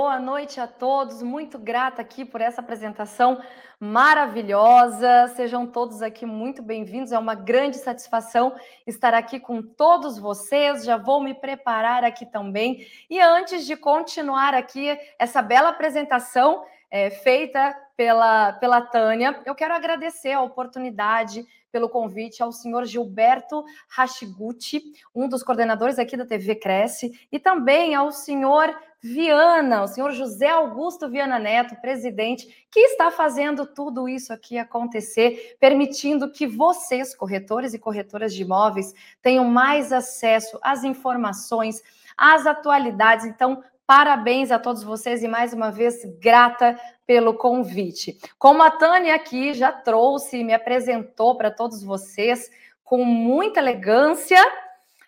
Boa noite a todos, muito grata aqui por essa apresentação maravilhosa. Sejam todos aqui muito bem-vindos. É uma grande satisfação estar aqui com todos vocês. Já vou me preparar aqui também. E antes de continuar aqui essa bela apresentação é, feita pela, pela Tânia, eu quero agradecer a oportunidade pelo convite ao senhor Gilberto Hashiguchi, um dos coordenadores aqui da TV Cresce, e também ao senhor Viana, o senhor José Augusto Viana Neto, presidente, que está fazendo tudo isso aqui acontecer, permitindo que vocês, corretores e corretoras de imóveis, tenham mais acesso às informações, às atualidades. Então, parabéns a todos vocês e mais uma vez grata pelo convite. Como a Tânia aqui já trouxe e me apresentou para todos vocês com muita elegância,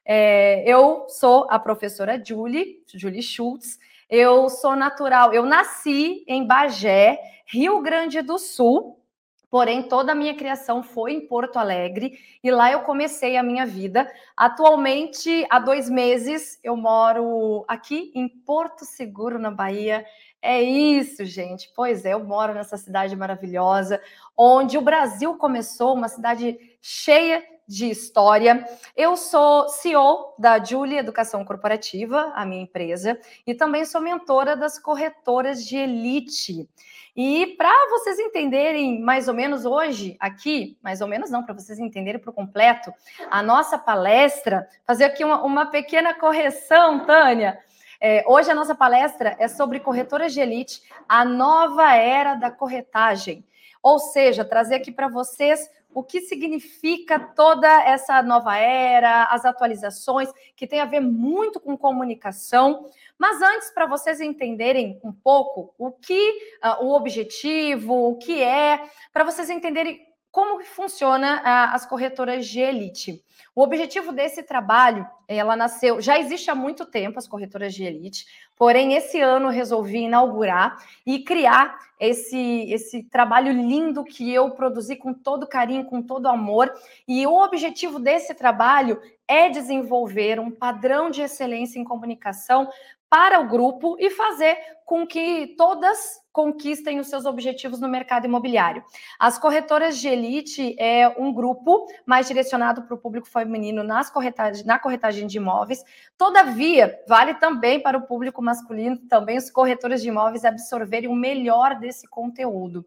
é, eu sou a professora Julie, Julie Schultz. Eu sou natural, eu nasci em Bagé, Rio Grande do Sul, porém toda a minha criação foi em Porto Alegre e lá eu comecei a minha vida. Atualmente, há dois meses, eu moro aqui em Porto Seguro, na Bahia. É isso, gente. Pois é, eu moro nessa cidade maravilhosa, onde o Brasil começou, uma cidade cheia de história. Eu sou CEO da Julie Educação Corporativa, a minha empresa, e também sou mentora das corretoras de elite. E para vocês entenderem mais ou menos hoje aqui, mais ou menos não, para vocês entenderem por completo, a nossa palestra, fazer aqui uma, uma pequena correção, Tânia. É, hoje a nossa palestra é sobre corretoras de elite, a nova era da corretagem. Ou seja, trazer aqui para vocês o que significa toda essa nova era, as atualizações, que tem a ver muito com comunicação. Mas antes, para vocês entenderem um pouco o que uh, o objetivo, o que é, para vocês entenderem como funciona uh, as corretoras de elite. O objetivo desse trabalho, ela nasceu, já existe há muito tempo as corretoras de elite, porém esse ano resolvi inaugurar e criar esse esse trabalho lindo que eu produzi com todo carinho, com todo amor, e o objetivo desse trabalho é desenvolver um padrão de excelência em comunicação para o grupo e fazer com que todas conquistem os seus objetivos no mercado imobiliário. As corretoras de elite é um grupo mais direcionado para o público feminino nas corretagem, na corretagem de imóveis. Todavia, vale também para o público masculino, também os corretores de imóveis absorverem o melhor desse conteúdo.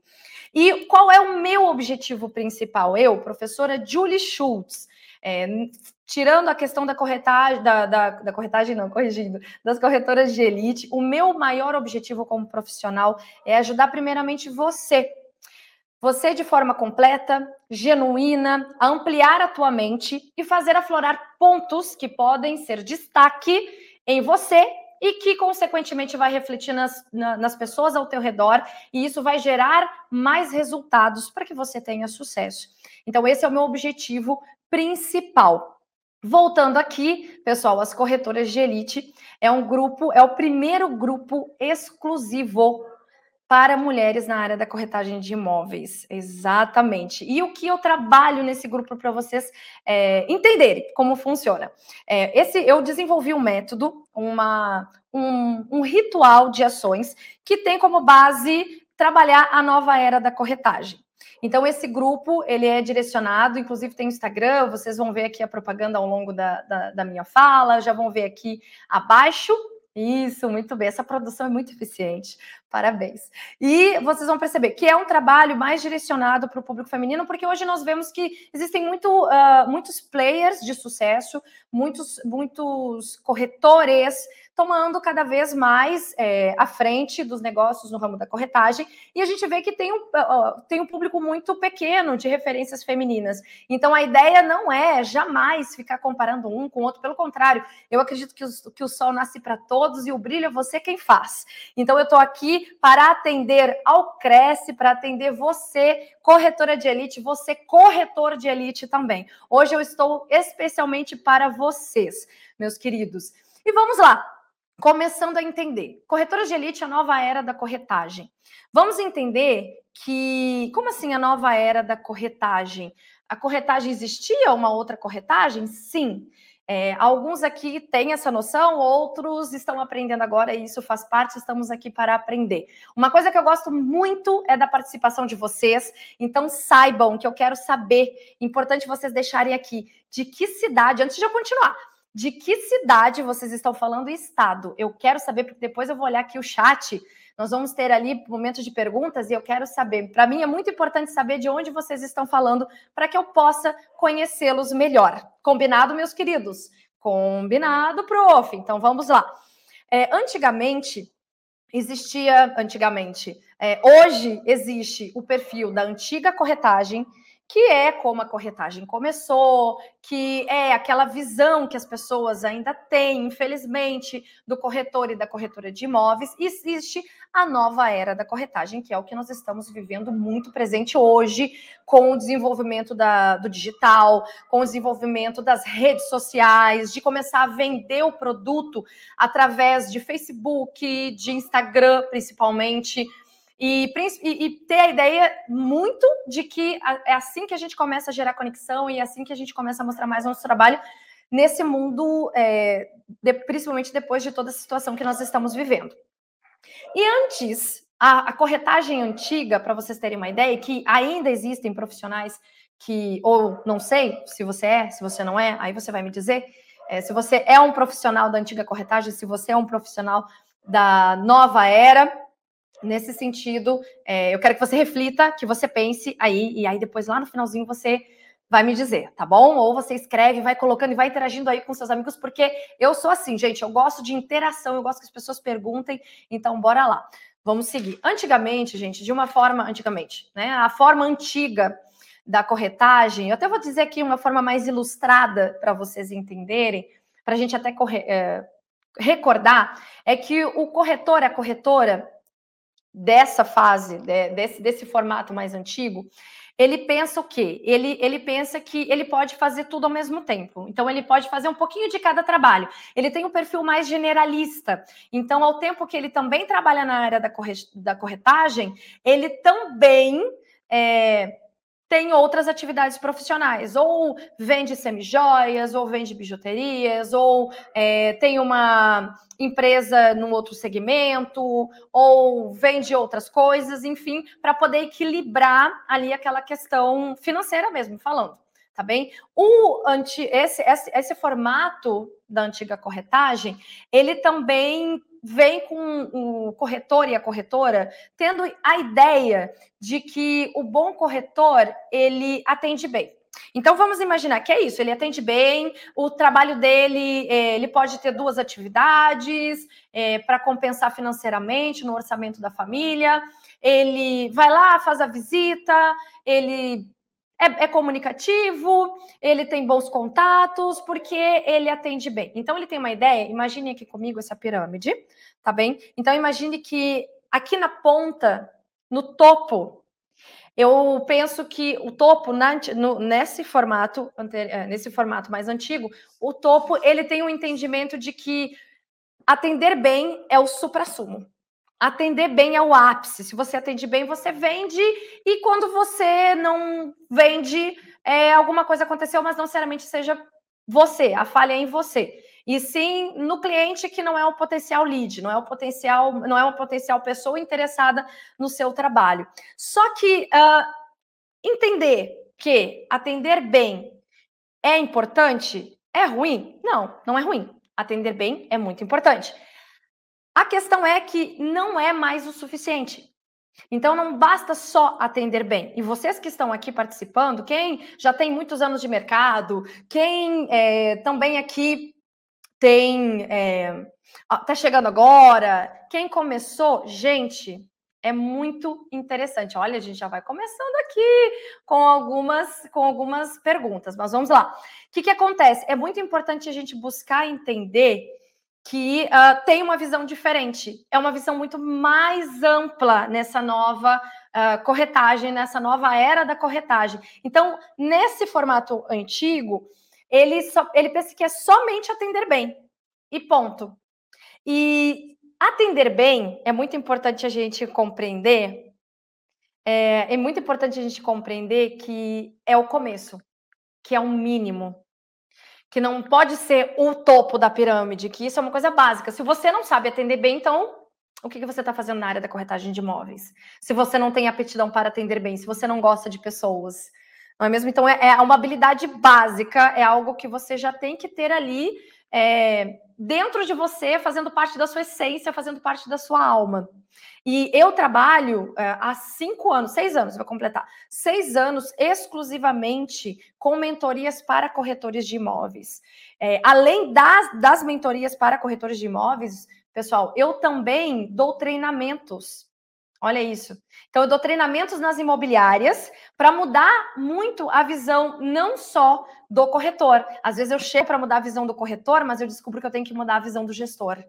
E qual é o meu objetivo principal? Eu, professora Julie Schultz, é, tirando a questão da corretagem, da, da, da, corretagem não, corrigindo, das corretoras de elite, o meu maior objetivo como profissional é ajudar primeiramente você, você de forma completa, genuína, a ampliar a tua mente e fazer aflorar pontos que podem ser destaque em você e que, consequentemente, vai refletir nas, na, nas pessoas ao teu redor, e isso vai gerar mais resultados para que você tenha sucesso. Então, esse é o meu objetivo principal. Voltando aqui, pessoal, as corretoras de elite é um grupo, é o primeiro grupo exclusivo para mulheres na área da corretagem de imóveis. Exatamente. E o que eu trabalho nesse grupo para vocês é, entenderem como funciona. É, esse eu desenvolvi um método, uma, um, um ritual de ações que tem como base trabalhar a nova era da corretagem. Então, esse grupo, ele é direcionado, inclusive tem Instagram, vocês vão ver aqui a propaganda ao longo da, da, da minha fala, já vão ver aqui abaixo, isso, muito bem. Essa produção é muito eficiente. Parabéns. E vocês vão perceber que é um trabalho mais direcionado para o público feminino, porque hoje nós vemos que existem muito, uh, muitos players de sucesso, muitos, muitos corretores tomando cada vez mais é, à frente dos negócios no ramo da corretagem, e a gente vê que tem um, uh, tem um público muito pequeno de referências femininas. Então, a ideia não é jamais ficar comparando um com o outro, pelo contrário, eu acredito que, os, que o sol nasce para todos e o brilho é você quem faz. Então, eu estou aqui para atender ao Cresce, para atender você, corretora de elite, você, corretor de elite também. Hoje eu estou especialmente para vocês, meus queridos. E vamos lá, começando a entender. Corretora de elite, a nova era da corretagem. Vamos entender que, como assim a nova era da corretagem? A corretagem existia uma outra corretagem? Sim. É, alguns aqui têm essa noção, outros estão aprendendo agora e isso faz parte, estamos aqui para aprender. Uma coisa que eu gosto muito é da participação de vocês, então saibam que eu quero saber, importante vocês deixarem aqui, de que cidade, antes de eu continuar, de que cidade vocês estão falando e estado. Eu quero saber, porque depois eu vou olhar aqui o chat nós vamos ter ali momentos de perguntas e eu quero saber. Para mim é muito importante saber de onde vocês estão falando para que eu possa conhecê-los melhor. Combinado, meus queridos? Combinado, prof. Então vamos lá. É, antigamente existia, antigamente, é, hoje existe o perfil da antiga corretagem que é como a corretagem começou, que é aquela visão que as pessoas ainda têm, infelizmente, do corretor e da corretora de imóveis. E existe a nova era da corretagem, que é o que nós estamos vivendo muito presente hoje, com o desenvolvimento da, do digital, com o desenvolvimento das redes sociais, de começar a vender o produto através de Facebook, de Instagram, principalmente e, e, ter a ideia muito de que é assim que a gente começa a gerar conexão e é assim que a gente começa a mostrar mais nosso trabalho nesse mundo, é, de, principalmente depois de toda a situação que nós estamos vivendo. E antes, a, a corretagem antiga, para vocês terem uma ideia, que ainda existem profissionais que, ou não sei se você é, se você não é, aí você vai me dizer, é, se você é um profissional da antiga corretagem, se você é um profissional da nova era, nesse sentido, é, eu quero que você reflita, que você pense aí, e aí depois lá no finalzinho você vai me dizer, tá bom? Ou você escreve, vai colocando e vai interagindo aí com seus amigos, porque eu sou assim, gente, eu gosto de interação, eu gosto que as pessoas perguntem, então bora lá. Vamos seguir. Antigamente, gente, de uma forma, antigamente, né? A forma antiga da corretagem, eu até vou dizer aqui uma forma mais ilustrada para vocês entenderem, para a gente até corre, é, recordar, é que o corretor, a corretora, dessa fase, desse, desse formato mais antigo, ele pensa o quê? Ele, ele pensa que ele pode fazer tudo ao mesmo tempo. Então, ele pode fazer um pouquinho de cada trabalho. Ele tem um perfil mais generalista. Então, ao tempo que ele também trabalha na área da corretagem, ele também é, tem outras atividades profissionais, ou vende semijoias, ou vende bijuterias, ou é, tem uma empresa num outro segmento, ou vende outras coisas, enfim, para poder equilibrar ali aquela questão financeira mesmo, falando, tá bem? O anti, esse, esse, esse formato da antiga corretagem, ele também vem com o corretor e a corretora tendo a ideia de que o bom corretor ele atende bem. Então vamos imaginar que é isso, ele atende bem, o trabalho dele, é, ele pode ter duas atividades é, para compensar financeiramente no orçamento da família. Ele vai lá, faz a visita, ele é, é, comunicativo, ele tem bons contatos, porque ele atende bem. Então, ele tem uma ideia, imagine aqui comigo essa pirâmide, tá bem? Então, imagine que aqui na ponta, no topo, eu penso que o topo, na, no, nesse formato, é, nesse formato mais antigo, o topo, ele tem um entendimento de que atender bem é o supra-sumo. Atender bem é o ápice. Se você atende bem, você vende, e quando você não vende, é, alguma coisa aconteceu, mas não necessariamente seja você, a falha é em você. E sim no cliente que não é o potencial lead, não é o potencial, não é uma potencial pessoa interessada no seu trabalho. Só que uh, entender que atender bem é importante é ruim? Não, não é ruim. Atender bem é muito importante. A questão é que não é mais o suficiente. Então não basta só atender bem. E vocês que estão aqui participando, quem já tem muitos anos de mercado, quem é, também aqui tem é, tá chegando agora, quem começou, gente, é muito interessante. Olha, a gente já vai começando aqui com algumas, com algumas perguntas, mas vamos lá. O que, que acontece? É muito importante a gente buscar entender que uh, tem uma visão diferente. É uma visão muito mais ampla nessa nova uh, corretagem, nessa nova era da corretagem. Então, nesse formato antigo, ele, só, ele pensa que é somente atender bem. E ponto. E atender bem é muito importante a gente compreender. É, é muito importante a gente compreender que é o começo, que é um mínimo, que não pode ser o topo da pirâmide, que isso é uma coisa básica. Se você não sabe atender bem, então o que, que você está fazendo na área da corretagem de imóveis? Se você não tem aptidão para atender bem, se você não gosta de pessoas, não é mesmo? Então é, é uma habilidade básica, é algo que você já tem que ter ali é, dentro de você, fazendo parte da sua essência, fazendo parte da sua alma. E eu trabalho é, há cinco anos, seis anos, vou completar, seis anos exclusivamente com mentorias para corretores de imóveis. É, além das, das mentorias para corretores de imóveis, pessoal, eu também dou treinamentos. Olha isso. Então, eu dou treinamentos nas imobiliárias para mudar muito a visão, não só do corretor. Às vezes eu chego para mudar a visão do corretor, mas eu descubro que eu tenho que mudar a visão do gestor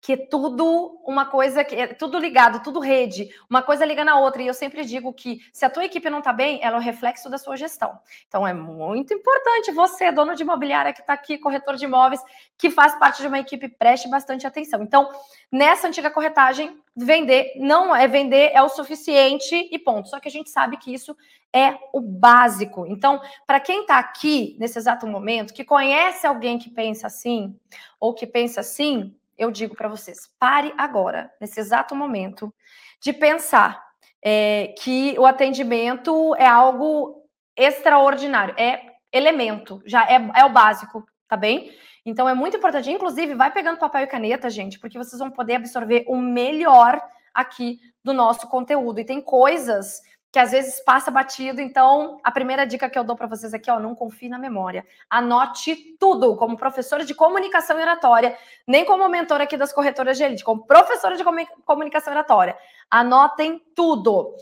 que é tudo uma coisa que é tudo ligado, tudo rede, uma coisa liga na outra. E eu sempre digo que se a tua equipe não está bem, ela é o reflexo da sua gestão. Então é muito importante você, dono de imobiliária que está aqui, corretor de imóveis, que faz parte de uma equipe, preste bastante atenção. Então, nessa antiga corretagem, vender não é vender é o suficiente e ponto. Só que a gente sabe que isso é o básico. Então, para quem está aqui nesse exato momento, que conhece alguém que pensa assim ou que pensa assim, eu digo para vocês: pare agora, nesse exato momento, de pensar é, que o atendimento é algo extraordinário, é elemento, já é, é o básico, tá bem? Então é muito importante. Inclusive, vai pegando papel e caneta, gente, porque vocês vão poder absorver o melhor aqui do nosso conteúdo. E tem coisas que às vezes passa batido. Então, a primeira dica que eu dou para vocês aqui, ó, não confie na memória. Anote tudo, como professora de comunicação e oratória, nem como mentora aqui das corretoras de elite, como professora de comunicação e oratória. Anotem tudo.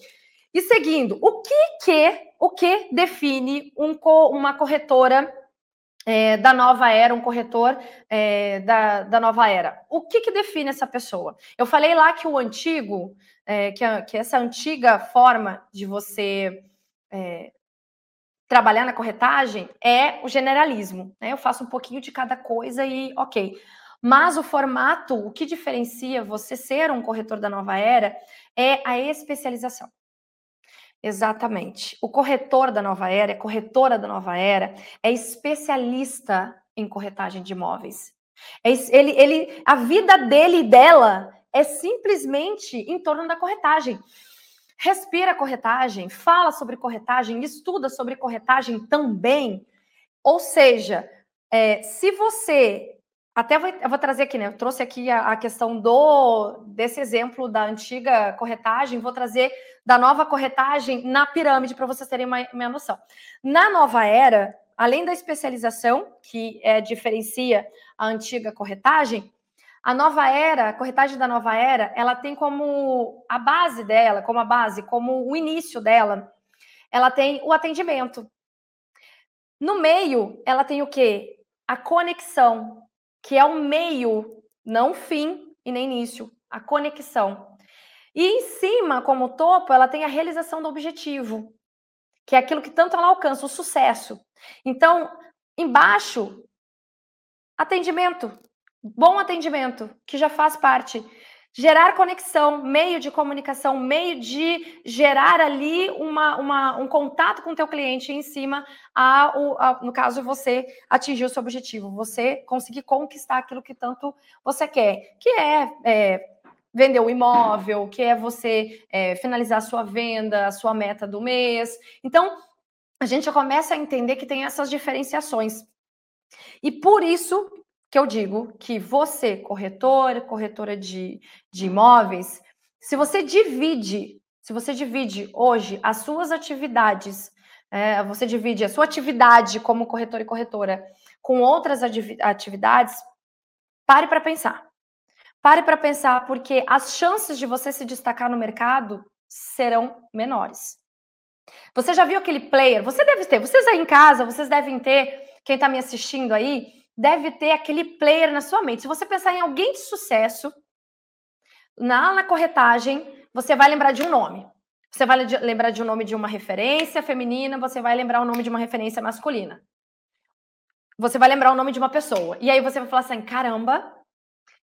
E seguindo, o que que, o que define um, uma corretora é, da nova era, um corretor é, da, da nova era. O que, que define essa pessoa? Eu falei lá que o antigo é, que, a, que, essa antiga forma de você é, trabalhar na corretagem é o generalismo. Né? Eu faço um pouquinho de cada coisa e ok. Mas o formato, o que diferencia você ser um corretor da nova era é a especialização. Exatamente. O corretor da nova era, a corretora da nova era, é especialista em corretagem de imóveis. É, ele, ele, a vida dele e dela é simplesmente em torno da corretagem. Respira corretagem, fala sobre corretagem, estuda sobre corretagem também. Ou seja, é, se você. Até vou, eu vou trazer aqui, né? Eu trouxe aqui a, a questão do desse exemplo da antiga corretagem, vou trazer da nova corretagem na pirâmide para vocês terem uma, uma noção. Na nova era, além da especialização, que é, diferencia a antiga corretagem, a nova era, a corretagem da nova era, ela tem como a base dela, como a base, como o início dela, ela tem o atendimento. No meio, ela tem o quê? A conexão, que é o meio, não fim e nem início, a conexão. E em cima, como topo, ela tem a realização do objetivo, que é aquilo que tanto ela alcança, o sucesso. Então, embaixo, atendimento, bom atendimento, que já faz parte. Gerar conexão, meio de comunicação, meio de gerar ali uma, uma um contato com o teu cliente em cima, a, a, no caso, você atingir o seu objetivo, você conseguir conquistar aquilo que tanto você quer, que é, é vender o imóvel, que é você é, finalizar a sua venda, a sua meta do mês. Então, a gente já começa a entender que tem essas diferenciações. E por isso que eu digo que você, corretor, corretora de, de imóveis, se você divide, se você divide hoje as suas atividades, é, você divide a sua atividade como corretor e corretora com outras atividades, pare para pensar. Pare para pensar, porque as chances de você se destacar no mercado serão menores. Você já viu aquele player? Você deve ter, vocês aí em casa, vocês devem ter, quem está me assistindo aí, deve ter aquele player na sua mente. Se você pensar em alguém de sucesso, na, na corretagem, você vai lembrar de um nome. Você vai lembrar de um nome de uma referência feminina, você vai lembrar o nome de uma referência masculina. Você vai lembrar o nome de uma pessoa. E aí você vai falar assim: caramba,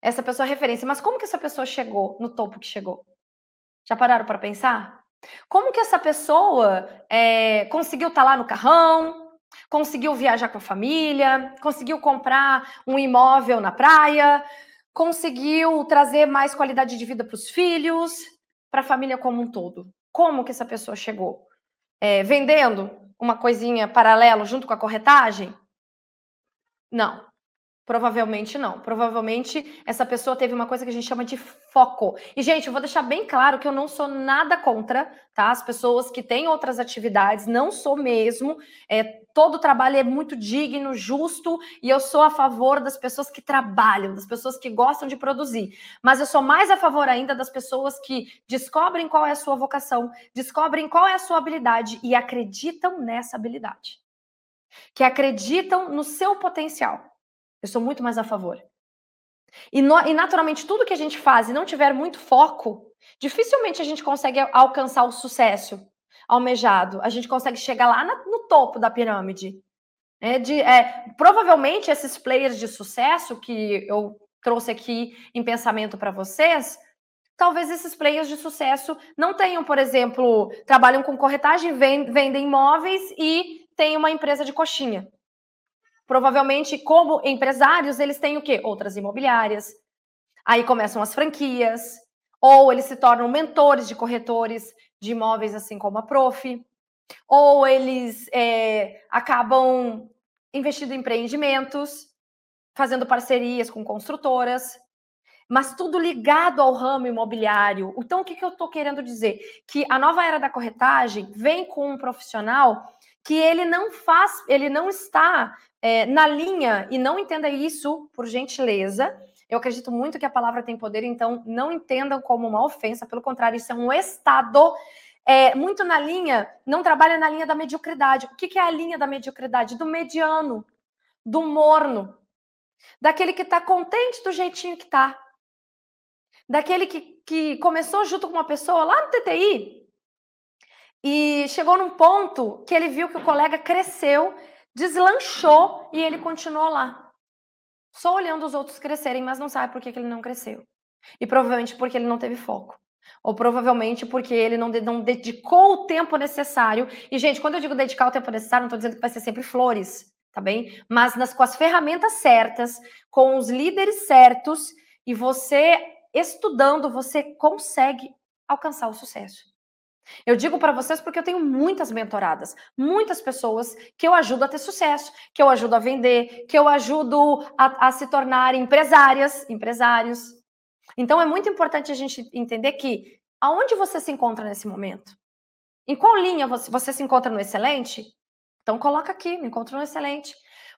essa pessoa é referência. Mas como que essa pessoa chegou no topo que chegou? Já pararam para pensar? Como que essa pessoa é, conseguiu estar tá lá no carrão, conseguiu viajar com a família, conseguiu comprar um imóvel na praia, conseguiu trazer mais qualidade de vida para os filhos, para a família como um todo? Como que essa pessoa chegou? É, vendendo uma coisinha paralelo junto com a corretagem? Não. Provavelmente não. Provavelmente essa pessoa teve uma coisa que a gente chama de foco. E, gente, eu vou deixar bem claro que eu não sou nada contra, tá? As pessoas que têm outras atividades, não sou mesmo. É, todo trabalho é muito digno, justo, e eu sou a favor das pessoas que trabalham, das pessoas que gostam de produzir. Mas eu sou mais a favor ainda das pessoas que descobrem qual é a sua vocação, descobrem qual é a sua habilidade e acreditam nessa habilidade. Que acreditam no seu potencial. Eu sou muito mais a favor. E, no, e, naturalmente, tudo que a gente faz e não tiver muito foco, dificilmente a gente consegue alcançar o sucesso almejado. A gente consegue chegar lá na, no topo da pirâmide. É de, é, provavelmente, esses players de sucesso que eu trouxe aqui em pensamento para vocês, talvez esses players de sucesso não tenham, por exemplo, trabalham com corretagem, vendem imóveis e têm uma empresa de coxinha. Provavelmente, como empresários, eles têm o quê? Outras imobiliárias. Aí começam as franquias, ou eles se tornam mentores de corretores de imóveis, assim como a Prof, ou eles é, acabam investindo em empreendimentos, fazendo parcerias com construtoras, mas tudo ligado ao ramo imobiliário. Então, o que, que eu estou querendo dizer? Que a nova era da corretagem vem com um profissional que ele não faz, ele não está é, na linha, e não entenda isso por gentileza. Eu acredito muito que a palavra tem poder, então não entendam como uma ofensa, pelo contrário, isso é um estado é, muito na linha, não trabalha na linha da mediocridade. O que, que é a linha da mediocridade? Do mediano, do morno, daquele que está contente do jeitinho que está, daquele que, que começou junto com uma pessoa lá no TTI, e chegou num ponto que ele viu que o colega cresceu, deslanchou e ele continuou lá. Só olhando os outros crescerem, mas não sabe por que, que ele não cresceu. E provavelmente porque ele não teve foco. Ou provavelmente porque ele não, não dedicou o tempo necessário. E, gente, quando eu digo dedicar o tempo necessário, não estou dizendo que vai ser sempre flores, tá bem? Mas nas, com as ferramentas certas, com os líderes certos, e você estudando, você consegue alcançar o sucesso. Eu digo para vocês porque eu tenho muitas mentoradas, muitas pessoas que eu ajudo a ter sucesso, que eu ajudo a vender, que eu ajudo a, a se tornar empresárias, empresários. Então é muito importante a gente entender que aonde você se encontra nesse momento? Em qual linha você, você se encontra no excelente? Então coloca aqui, me encontro no excelente.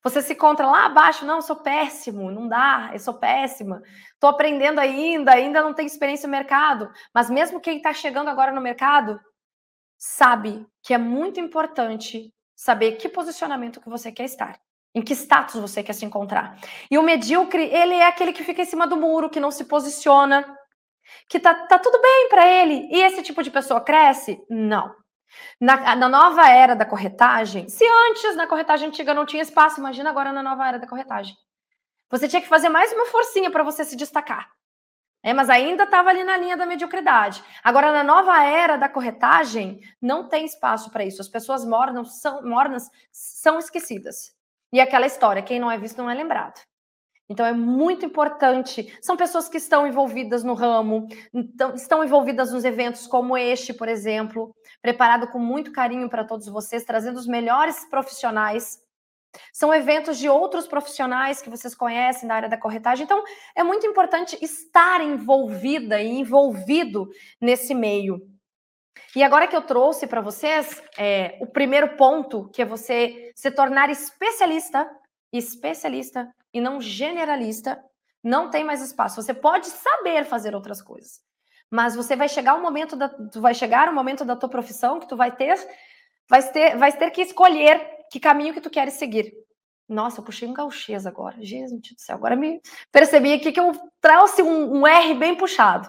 Você se encontra lá abaixo, não, eu sou péssimo, não dá, eu sou péssima. Estou aprendendo ainda, ainda não tenho experiência no mercado. Mas mesmo quem está chegando agora no mercado, sabe que é muito importante saber que posicionamento que você quer estar. Em que status você quer se encontrar. E o medíocre, ele é aquele que fica em cima do muro, que não se posiciona, que tá, tá tudo bem para ele. E esse tipo de pessoa cresce? Não. Na, na, nova era da corretagem, se antes na corretagem antiga não tinha espaço, imagina agora na nova era da corretagem. Você tinha que fazer mais uma forcinha para você se destacar. É, mas ainda estava ali na linha da mediocridade. Agora, na nova era da corretagem, não tem espaço para isso. As pessoas mornas são, mornas são esquecidas. E aquela história, quem não é visto não é lembrado. Então é muito importante. São pessoas que estão envolvidas no ramo, então, estão envolvidas nos eventos como este, por exemplo, preparado com muito carinho para todos vocês, trazendo os melhores profissionais. São eventos de outros profissionais que vocês conhecem da área da corretagem. Então, é muito importante estar envolvida e envolvido nesse meio. E agora que eu trouxe para vocês é, o primeiro ponto, que é você se tornar especialista, especialista e não generalista Não tem mais espaço. Você pode saber fazer outras coisas, mas você vai chegar um momento da, vai chegar um momento da tua profissão que tu vai ter, vai ter, vai ter que escolher que caminho que tu queres seguir. Nossa, eu puxei um gauchês agora. Jesus do céu. Agora me percebi aqui que eu trouxe um, um R bem puxado.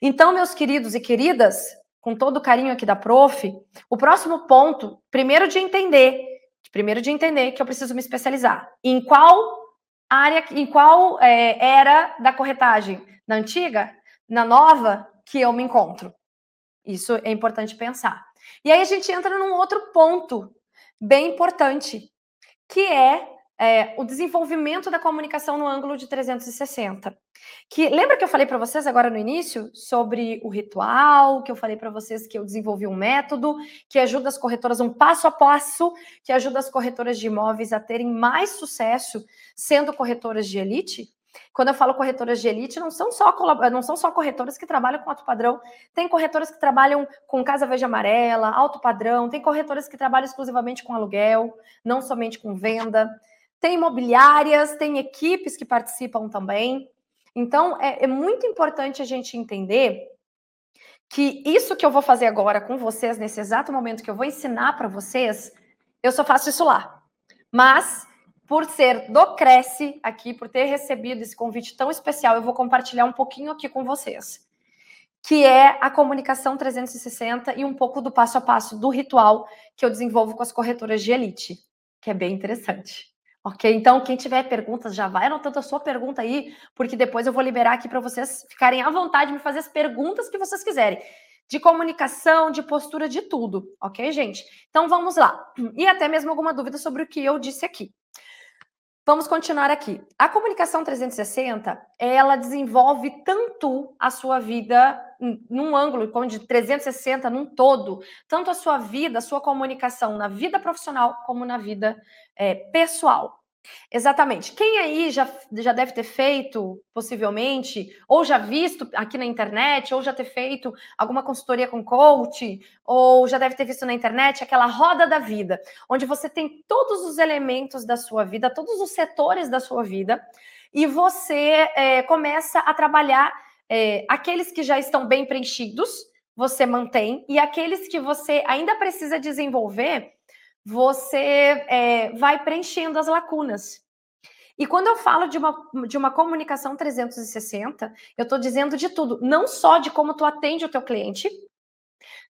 Então, meus queridos e queridas, com todo o carinho aqui da prof, o próximo ponto, primeiro de entender, primeiro de entender que eu preciso me especializar. Em qual área, em qual é, era da corretagem? Na antiga? Na nova? Que eu me encontro. Isso é importante pensar. E aí a gente entra num outro ponto bem importante, que é, é, o desenvolvimento da comunicação no ângulo de 360. Que lembra que eu falei para vocês agora no início sobre o ritual, que eu falei para vocês que eu desenvolvi um método que ajuda as corretoras um passo a passo, que ajuda as corretoras de imóveis a terem mais sucesso sendo corretoras de elite? Quando eu falo corretoras de elite, não são só não são só corretoras que trabalham com alto padrão, tem corretoras que trabalham com casa verde amarela, alto padrão, tem corretoras que trabalham exclusivamente com aluguel, não somente com venda, tem imobiliárias, tem equipes que participam também. Então, é, é muito importante a gente entender que isso que eu vou fazer agora com vocês, nesse exato momento que eu vou ensinar para vocês, eu só faço isso lá. Mas por ser do Cresce aqui, por ter recebido esse convite tão especial, eu vou compartilhar um pouquinho aqui com vocês, que é a comunicação 360 e um pouco do passo a passo do ritual que eu desenvolvo com as corretoras de elite, que é bem interessante. Ok? Então, quem tiver perguntas, já vai anotando a sua pergunta aí, porque depois eu vou liberar aqui para vocês ficarem à vontade de me fazer as perguntas que vocês quiserem. De comunicação, de postura, de tudo. Ok, gente? Então, vamos lá. E até mesmo alguma dúvida sobre o que eu disse aqui. Vamos continuar aqui. A comunicação 360, ela desenvolve tanto a sua vida num ângulo como de 360 num todo, tanto a sua vida, a sua comunicação na vida profissional como na vida é, pessoal. Exatamente. Quem aí já, já deve ter feito, possivelmente, ou já visto aqui na internet, ou já ter feito alguma consultoria com coach, ou já deve ter visto na internet aquela roda da vida, onde você tem todos os elementos da sua vida, todos os setores da sua vida, e você é, começa a trabalhar é, aqueles que já estão bem preenchidos, você mantém, e aqueles que você ainda precisa desenvolver você é, vai preenchendo as lacunas. E quando eu falo de uma, de uma comunicação 360, eu estou dizendo de tudo, não só de como tu atende o teu cliente,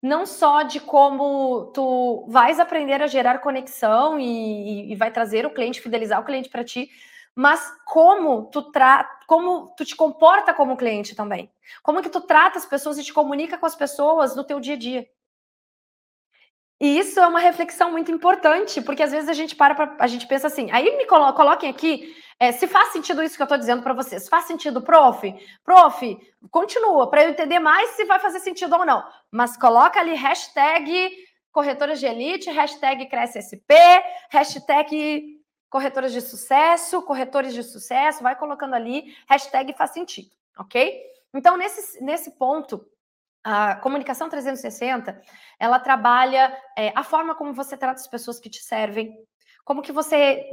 não só de como tu vais aprender a gerar conexão e, e vai trazer o cliente, fidelizar o cliente para ti, mas como tu tra como tu te comporta como cliente também. Como que tu trata as pessoas e te comunica com as pessoas no teu dia a dia. E isso é uma reflexão muito importante, porque às vezes a gente para, pra, a gente pensa assim, aí me colo coloquem aqui é, se faz sentido isso que eu estou dizendo para vocês. Faz sentido, prof? Prof, continua, para eu entender mais se vai fazer sentido ou não. Mas coloca ali hashtag corretoras de elite, hashtag cresce SP, hashtag corretoras de sucesso, corretores de sucesso, vai colocando ali, hashtag faz sentido, ok? Então, nesse, nesse ponto, a comunicação 360, ela trabalha é, a forma como você trata as pessoas que te servem, como que você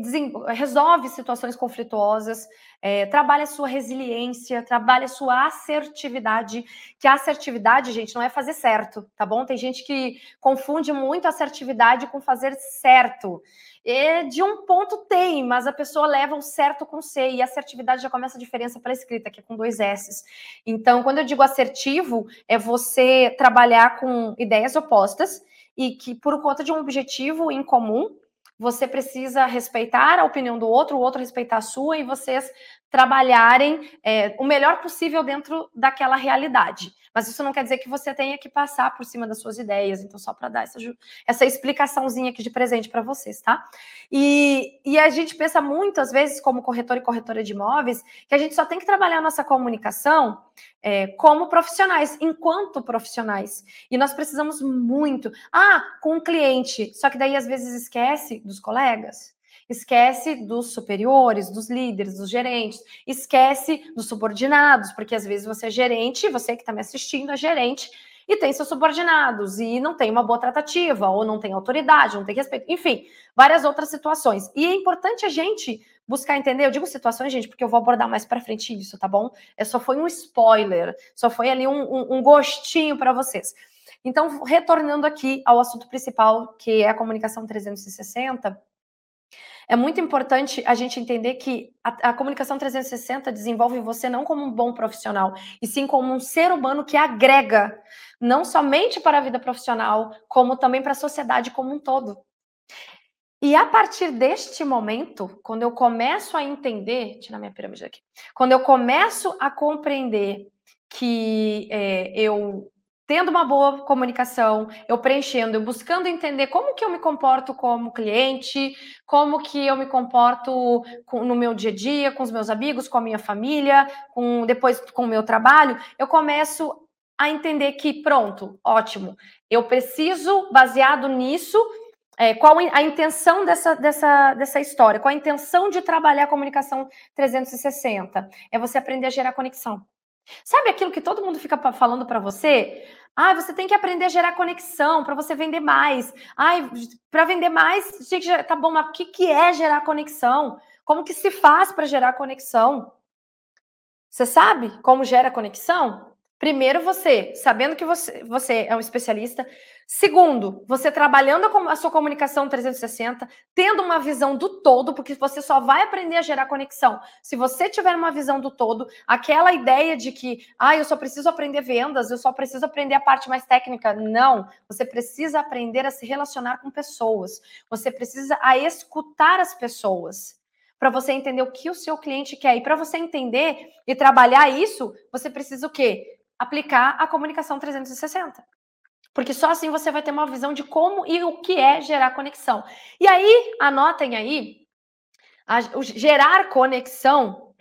resolve situações conflituosas, é, trabalha a sua resiliência, trabalha a sua assertividade, que a assertividade, gente, não é fazer certo, tá bom? Tem gente que confunde muito assertividade com fazer certo. E de um ponto tem, mas a pessoa leva o certo com C, e assertividade já começa a diferença para a escrita, que é com dois S. Então, quando eu digo assertivo, é você trabalhar com ideias opostas e que, por conta de um objetivo em comum, você precisa respeitar a opinião do outro, o outro respeitar a sua, e vocês trabalharem é, o melhor possível dentro daquela realidade. Mas isso não quer dizer que você tenha que passar por cima das suas ideias. Então, só para dar essa, essa explicaçãozinha aqui de presente para vocês, tá? E, e a gente pensa muitas vezes, como corretor e corretora de imóveis, que a gente só tem que trabalhar a nossa comunicação é, como profissionais, enquanto profissionais. E nós precisamos muito. Ah, com o cliente. Só que daí às vezes esquece dos colegas esquece dos superiores, dos líderes, dos gerentes, esquece dos subordinados, porque às vezes você é gerente, você que está me assistindo é gerente e tem seus subordinados e não tem uma boa tratativa, ou não tem autoridade, não tem respeito, enfim, várias outras situações. E é importante a gente buscar entender. Eu digo situações, gente, porque eu vou abordar mais para frente isso, tá bom? É só foi um spoiler, só foi ali um, um, um gostinho para vocês. Então, retornando aqui ao assunto principal, que é a comunicação 360, é muito importante a gente entender que a, a, comunicação 360 desenvolve você não como um bom profissional, e sim como um ser humano que agrega, não somente para a vida profissional, como também para a sociedade como um todo. E a partir deste momento, quando eu começo a entender, tirar minha pirâmide aqui, quando eu começo a compreender que é, eu tendo uma boa comunicação, eu preenchendo, eu buscando entender como que eu me comporto como cliente, como que eu me comporto com, no meu dia a dia, com os meus amigos, com a minha família, com depois com o meu trabalho, eu começo a entender que pronto, ótimo, eu preciso baseado nisso é, qual a intenção dessa, dessa, dessa história? Qual a intenção de trabalhar a comunicação 360? É você aprender a gerar conexão. Sabe aquilo que todo mundo fica falando para você? Ah, você tem que aprender a gerar conexão para você vender mais. Ai, para vender mais, tá bom, mas o que, que é gerar conexão? Como que se faz para gerar conexão? Você sabe como gera conexão? Primeiro, você, sabendo que você, você é um especialista. Segundo, você trabalhando a sua comunicação 360, tendo uma visão do todo, porque você só vai aprender a gerar conexão se você tiver uma visão do todo. Aquela ideia de que, ah, eu só preciso aprender vendas, eu só preciso aprender a parte mais técnica. Não, você precisa aprender a se relacionar com pessoas. Você precisa a escutar as pessoas para você entender o que o seu cliente quer. E para você entender e trabalhar isso, você precisa o quê? Aplicar a comunicação 360. Porque só assim você vai ter uma visão de como e o que é gerar conexão. E aí, anotem aí, a, o gerar conexão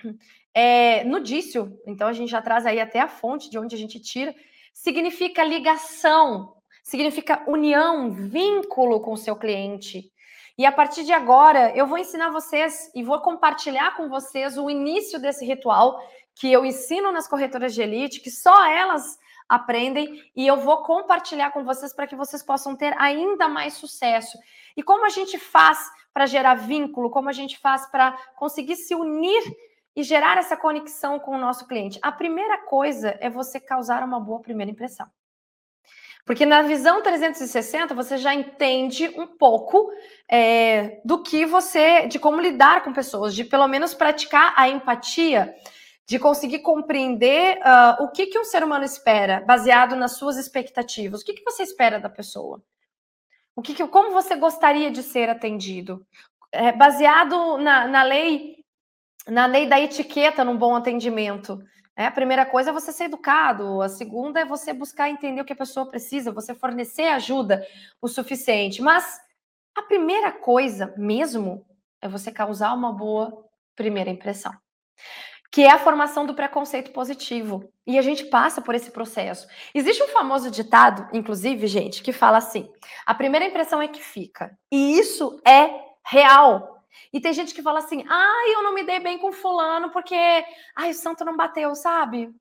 é nudício, então a gente já traz aí até a fonte de onde a gente tira, significa ligação, significa união, vínculo com o seu cliente. E a partir de agora, eu vou ensinar vocês e vou compartilhar com vocês o início desse ritual que eu ensino nas corretoras de elite, que só elas aprendem, e eu vou compartilhar com vocês para que vocês possam ter ainda mais sucesso. E como a gente faz para gerar vínculo, como a gente faz para conseguir se unir e gerar essa conexão com o nosso cliente? A primeira coisa é você causar uma boa primeira impressão. Porque na visão 360 você já entende um pouco é, do que você, de como lidar com pessoas, de pelo menos praticar a empatia de conseguir compreender uh, o que, que um ser humano espera, baseado nas suas expectativas. O que, que você espera da pessoa? O que, que como você gostaria de ser atendido? É, baseado na, na lei na lei da etiqueta num bom atendimento. É, a primeira coisa é você ser educado, a segunda é você buscar entender o que a pessoa precisa, você fornecer ajuda o suficiente. Mas a primeira coisa mesmo é você causar uma boa primeira impressão que é a formação do preconceito positivo. E a gente passa por esse processo. Existe um famoso ditado, inclusive, gente, que fala assim: a primeira impressão é que fica. E isso é real. E tem gente que fala assim: ai, eu não me dei bem com fulano porque ai, o santo não bateu, sabe?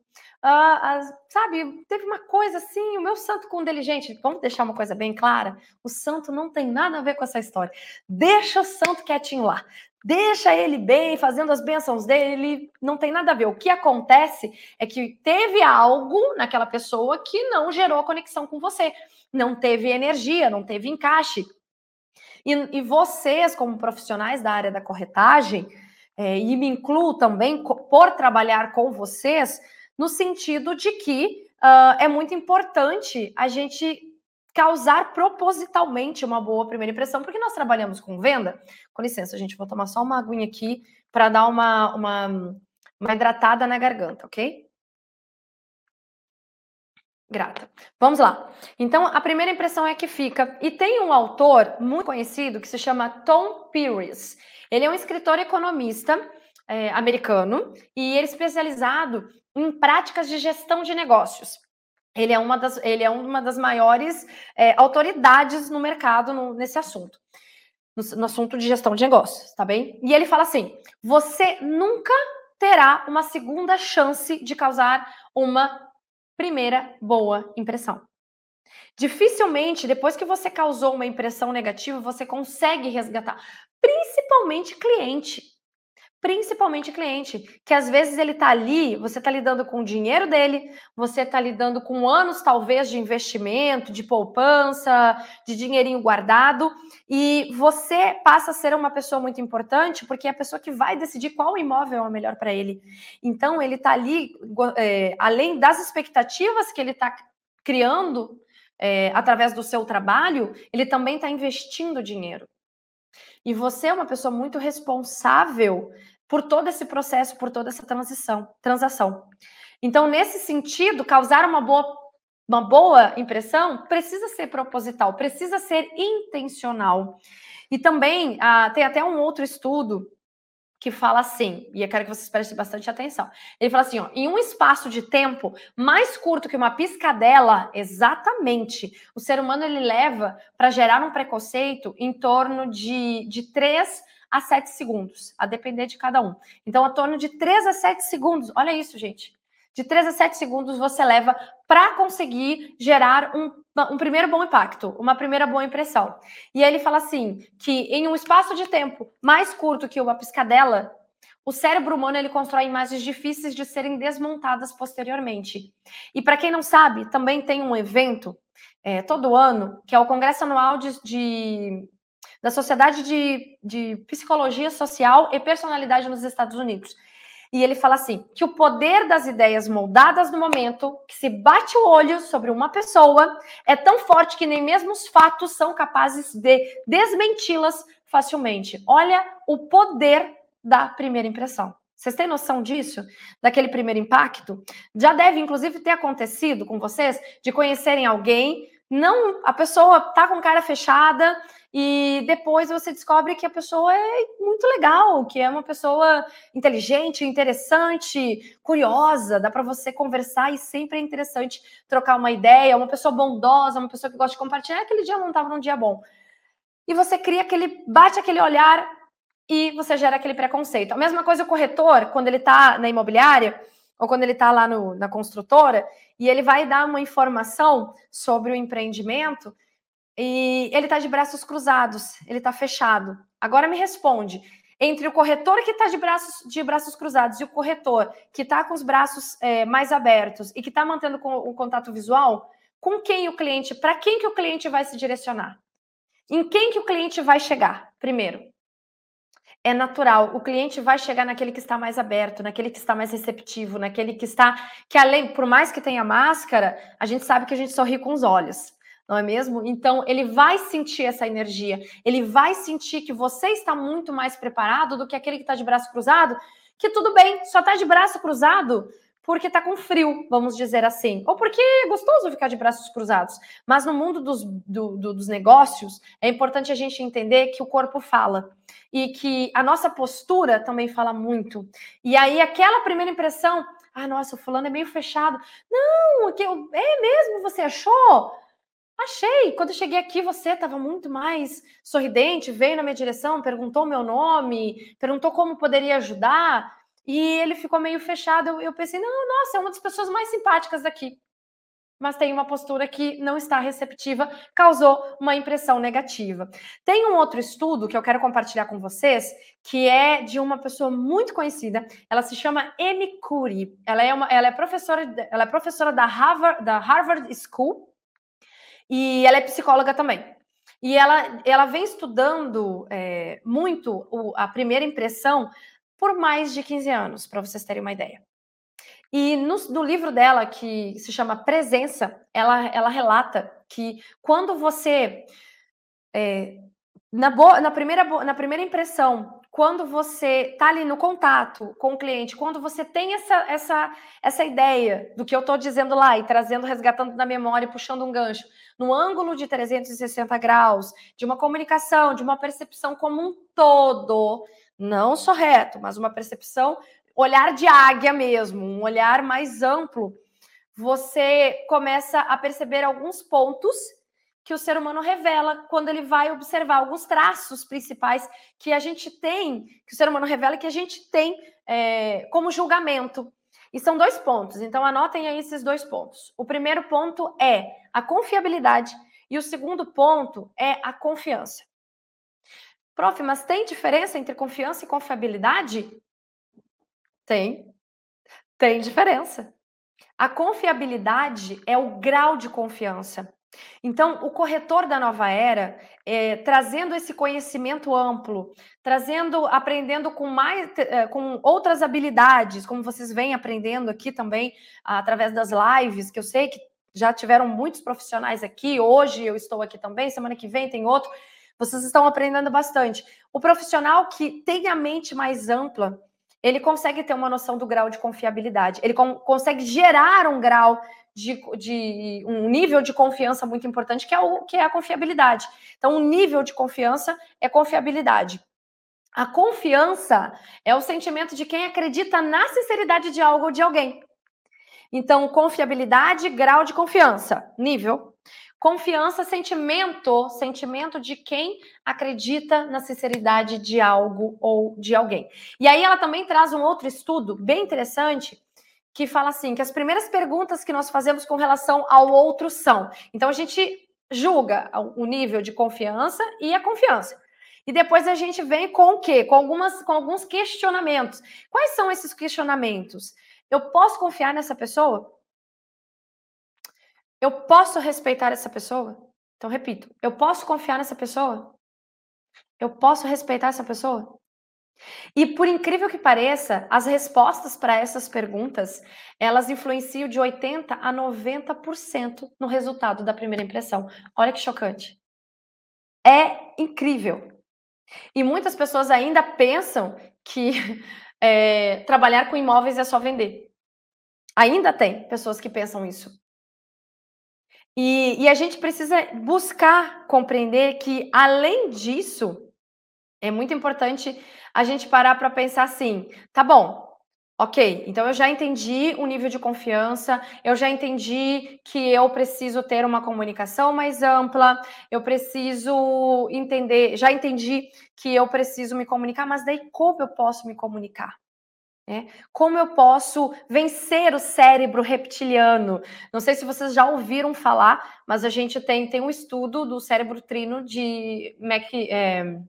Uh, sabe, teve uma coisa assim, o meu santo com dele, gente, vamos deixar uma coisa bem clara: o santo não tem nada a ver com essa história. Deixa o santo quietinho lá. Deixa ele bem, fazendo as bênçãos dele, não tem nada a ver. O que acontece é que teve algo naquela pessoa que não gerou conexão com você, não teve energia, não teve encaixe. E, e vocês, como profissionais da área da corretagem, é, e me incluo também por trabalhar com vocês, no sentido de que uh, é muito importante a gente causar propositalmente uma boa primeira impressão, porque nós trabalhamos com venda. Com licença, gente, vou tomar só uma aguinha aqui para dar uma, uma, uma hidratada na garganta, ok? Grata. Vamos lá. Então, a primeira impressão é que fica. E tem um autor muito conhecido que se chama Tom Pearis. Ele é um escritor economista é, americano e ele é especializado em práticas de gestão de negócios. Ele é uma das, ele é uma das maiores é, autoridades no mercado no, nesse assunto, no, no assunto de gestão de negócios, tá bem? E ele fala assim: você nunca terá uma segunda chance de causar uma primeira boa impressão. Dificilmente, depois que você causou uma impressão negativa, você consegue resgatar, principalmente cliente. Principalmente cliente, que às vezes ele está ali, você está lidando com o dinheiro dele, você está lidando com anos talvez de investimento, de poupança, de dinheirinho guardado, e você passa a ser uma pessoa muito importante porque é a pessoa que vai decidir qual imóvel é o melhor para ele. Então ele está ali, é, além das expectativas que ele está criando é, através do seu trabalho, ele também está investindo dinheiro. E você é uma pessoa muito responsável por todo esse processo, por toda essa transição, transação. Então, nesse sentido, causar uma boa, uma boa impressão precisa ser proposital, precisa ser intencional. E também ah, tem até um outro estudo que fala assim, e eu quero que vocês prestem bastante atenção. Ele fala assim, ó, em um espaço de tempo mais curto que uma piscadela, exatamente, o ser humano ele leva para gerar um preconceito em torno de, de 3 a 7 segundos, a depender de cada um. Então, a torno de 3 a 7 segundos, olha isso, gente. De 3 a 7 segundos você leva para conseguir gerar um, um primeiro bom impacto, uma primeira boa impressão. E ele fala assim, que em um espaço de tempo mais curto que uma piscadela, o cérebro humano ele constrói imagens difíceis de serem desmontadas posteriormente. E para quem não sabe, também tem um evento é, todo ano, que é o Congresso Anual de, de da Sociedade de, de Psicologia Social e Personalidade nos Estados Unidos. E ele fala assim: que o poder das ideias moldadas no momento, que se bate o olho sobre uma pessoa, é tão forte que nem mesmo os fatos são capazes de desmenti-las facilmente. Olha o poder da primeira impressão. Vocês têm noção disso? Daquele primeiro impacto? Já deve, inclusive, ter acontecido com vocês de conhecerem alguém, não a pessoa tá com cara fechada e depois você descobre que a pessoa é muito legal, que é uma pessoa inteligente, interessante, curiosa, dá para você conversar e sempre é interessante trocar uma ideia, uma pessoa bondosa, uma pessoa que gosta de compartilhar. Aquele dia não estava num dia bom. E você cria aquele, bate aquele olhar e você gera aquele preconceito. A mesma coisa o corretor, quando ele está na imobiliária, ou quando ele está lá no, na construtora, e ele vai dar uma informação sobre o empreendimento, e ele está de braços cruzados, ele está fechado. Agora me responde: entre o corretor que está de braços, de braços cruzados e o corretor que está com os braços é, mais abertos e que está mantendo o contato visual, com quem o cliente, para quem que o cliente vai se direcionar? Em quem que o cliente vai chegar primeiro? É natural, o cliente vai chegar naquele que está mais aberto, naquele que está mais receptivo, naquele que está que além, por mais que tenha máscara, a gente sabe que a gente sorri com os olhos não é mesmo? Então, ele vai sentir essa energia, ele vai sentir que você está muito mais preparado do que aquele que está de braço cruzado, que tudo bem, só está de braço cruzado porque está com frio, vamos dizer assim, ou porque é gostoso ficar de braços cruzados. Mas no mundo dos, do, do, dos negócios, é importante a gente entender que o corpo fala e que a nossa postura também fala muito. E aí, aquela primeira impressão, ah, nossa, o fulano é meio fechado. Não, eu, é mesmo, você achou? Achei. Quando eu cheguei aqui, você estava muito mais sorridente, veio na minha direção, perguntou meu nome, perguntou como poderia ajudar, e ele ficou meio fechado. Eu, eu pensei, não, nossa, é uma das pessoas mais simpáticas daqui. Mas tem uma postura que não está receptiva, causou uma impressão negativa. Tem um outro estudo que eu quero compartilhar com vocês, que é de uma pessoa muito conhecida. Ela se chama Amy Curi. Ela é, uma, ela é professora, ela é professora da Harvard, da Harvard School e ela é psicóloga também. E ela, ela vem estudando é, muito o, a primeira impressão por mais de 15 anos, para vocês terem uma ideia. E no, no, livro dela, que se chama Presença, ela, ela relata que quando você. É, na, boa, na, primeira, na primeira impressão, quando você está ali no contato com o cliente, quando você tem essa, essa, essa ideia do que eu estou dizendo lá e trazendo, resgatando na memória, puxando um gancho, no ângulo de 360 graus, de uma comunicação, de uma percepção como um todo, não só reto, mas uma percepção, olhar de águia mesmo, um olhar mais amplo, você começa a perceber alguns pontos que o ser humano revela quando ele vai observar alguns traços principais que a gente tem, que o ser humano revela que a gente tem é, como julgamento. E são dois pontos, então anotem aí esses dois pontos. O primeiro ponto é a confiabilidade e o segundo ponto é a confiança. Prof, mas tem diferença entre confiança e confiabilidade? Tem. Tem diferença. A confiabilidade é o grau de confiança. Então, o corretor da nova era, é, trazendo esse conhecimento amplo, trazendo, aprendendo com mais, é, com outras habilidades, como vocês vêm aprendendo aqui também através das lives, que eu sei que já tiveram muitos profissionais aqui. Hoje eu estou aqui também, semana que vem tem outro. Vocês estão aprendendo bastante. O profissional que tem a mente mais ampla, ele consegue ter uma noção do grau de confiabilidade. Ele consegue gerar um grau de, de, um nível de confiança muito importante, que é, o, que é a confiabilidade. Então, o nível de confiança é confiabilidade. A confiança é o sentimento de quem acredita na sinceridade de algo ou de alguém. Então, confiabilidade, grau de confiança, nível. Confiança, sentimento, sentimento de quem acredita na sinceridade de algo ou de alguém. E aí ela também traz um outro estudo bem interessante que fala assim, que as primeiras perguntas que nós fazemos com relação ao outro são. Então a gente julga o nível de confiança e a confiança. E depois a gente vem com o quê? Com algumas com alguns questionamentos. Quais são esses questionamentos? Eu posso confiar nessa pessoa? Eu posso respeitar essa pessoa? Então repito, eu posso confiar nessa pessoa? Eu posso respeitar essa pessoa? E por incrível que pareça, as respostas para essas perguntas, elas influenciam de 80 a 90% no resultado da primeira impressão. Olha que chocante. É incrível. E muitas pessoas ainda pensam que é, trabalhar com imóveis é só vender. Ainda tem pessoas que pensam isso. E, e a gente precisa buscar compreender que, além disso, é muito importante a gente parar para pensar assim: tá bom, ok, então eu já entendi o nível de confiança, eu já entendi que eu preciso ter uma comunicação mais ampla, eu preciso entender, já entendi que eu preciso me comunicar, mas daí como eu posso me comunicar? É, como eu posso vencer o cérebro reptiliano? Não sei se vocês já ouviram falar, mas a gente tem, tem um estudo do cérebro trino de Mac, é,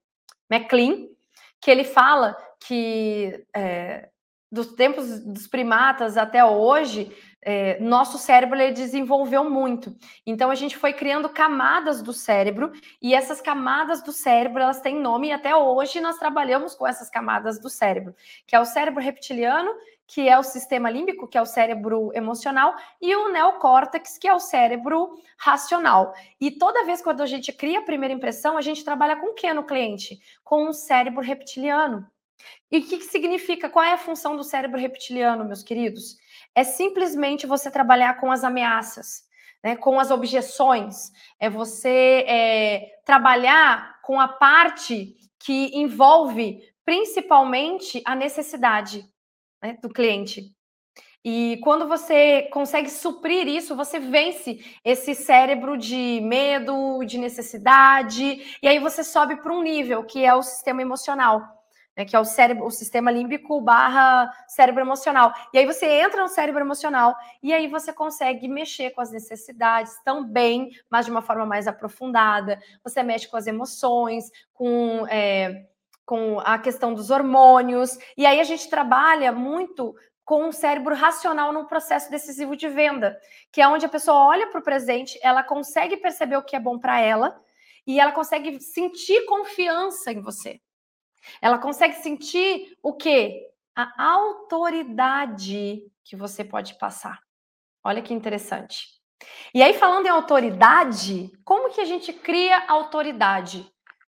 que ele fala que é, dos tempos dos primatas até hoje, é, nosso cérebro ele desenvolveu muito. Então a gente foi criando camadas do cérebro e essas camadas do cérebro elas têm nome e até hoje nós trabalhamos com essas camadas do cérebro, que é o cérebro reptiliano, que é o sistema límbico, que é o cérebro emocional, e o neocórtex, que é o cérebro racional. E toda vez quando a gente cria a primeira impressão, a gente trabalha com o que no cliente? Com o cérebro reptiliano. E o que, que significa? Qual é a função do cérebro reptiliano, meus queridos? É simplesmente você trabalhar com as ameaças, né, com as objeções. É você é, trabalhar com a parte que envolve principalmente a necessidade né, do cliente. E quando você consegue suprir isso, você vence esse cérebro de medo, de necessidade, e aí você sobe para um nível que é o sistema emocional, né, que é o cérebro, o sistema límbico barra cérebro emocional. E aí você entra no cérebro emocional e aí você consegue mexer com as necessidades também, mas de uma forma mais aprofundada. Você mexe com as emoções, com é, com a questão dos hormônios, e aí a gente trabalha muito com o cérebro racional no processo decisivo de venda, que é onde a pessoa olha para o presente, ela consegue perceber o que é bom para ela e ela consegue sentir confiança em você. Ela consegue sentir o quê? A autoridade que você pode passar. Olha que interessante. E aí, falando em autoridade, como que a gente cria autoridade?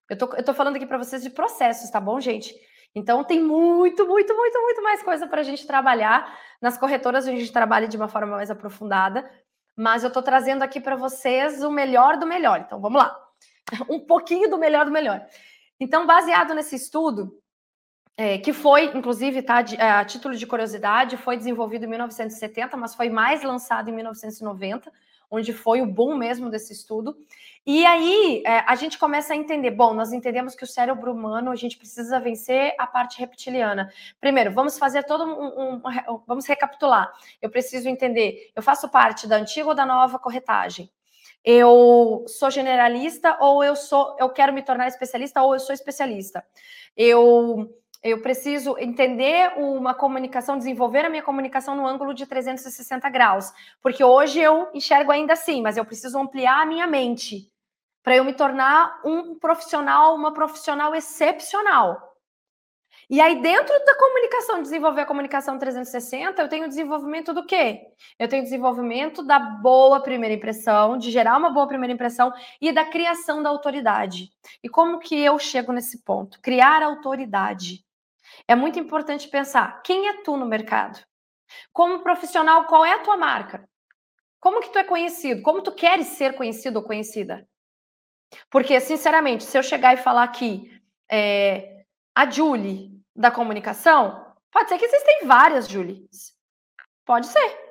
Eu tô, eu tô falando aqui para vocês de processos, tá bom, gente? Então tem muito, muito, muito, muito mais coisa para a gente trabalhar. Nas corretoras a gente trabalha de uma forma mais aprofundada, mas eu estou trazendo aqui para vocês o melhor do melhor. Então vamos lá. Um pouquinho do melhor do melhor. Então, baseado nesse estudo, é, que foi, inclusive, tá, de, é, a título de curiosidade, foi desenvolvido em 1970, mas foi mais lançado em 1990 onde foi o boom mesmo desse estudo. E aí é, a gente começa a entender, bom, nós entendemos que o cérebro humano a gente precisa vencer a parte reptiliana. Primeiro, vamos fazer todo um, um, um vamos recapitular. Eu preciso entender, eu faço parte da antiga ou da nova corretagem. Eu sou generalista ou eu sou, eu quero me tornar especialista ou eu sou especialista. Eu Eu preciso entender uma comunicação, desenvolver a minha comunicação no ângulo de 360 graus. Porque hoje eu enxergo ainda assim, mas eu preciso ampliar a minha mente para eu me tornar um profissional, uma profissional excepcional. E aí, dentro da comunicação, desenvolver a comunicação 360, eu tenho desenvolvimento do quê? Eu tenho desenvolvimento da boa primeira impressão, de gerar uma boa primeira impressão e da criação da autoridade. E como que eu chego nesse ponto? Criar autoridade. É muito importante pensar quem é tu no mercado. Como profissional, qual é a tua marca? Como que tu é conhecido? Como tu queres ser conhecido ou conhecida? Porque, sinceramente, se eu chegar e falar aqui, é, a Julie da comunicação, pode ser que existem várias Julies. Pode ser.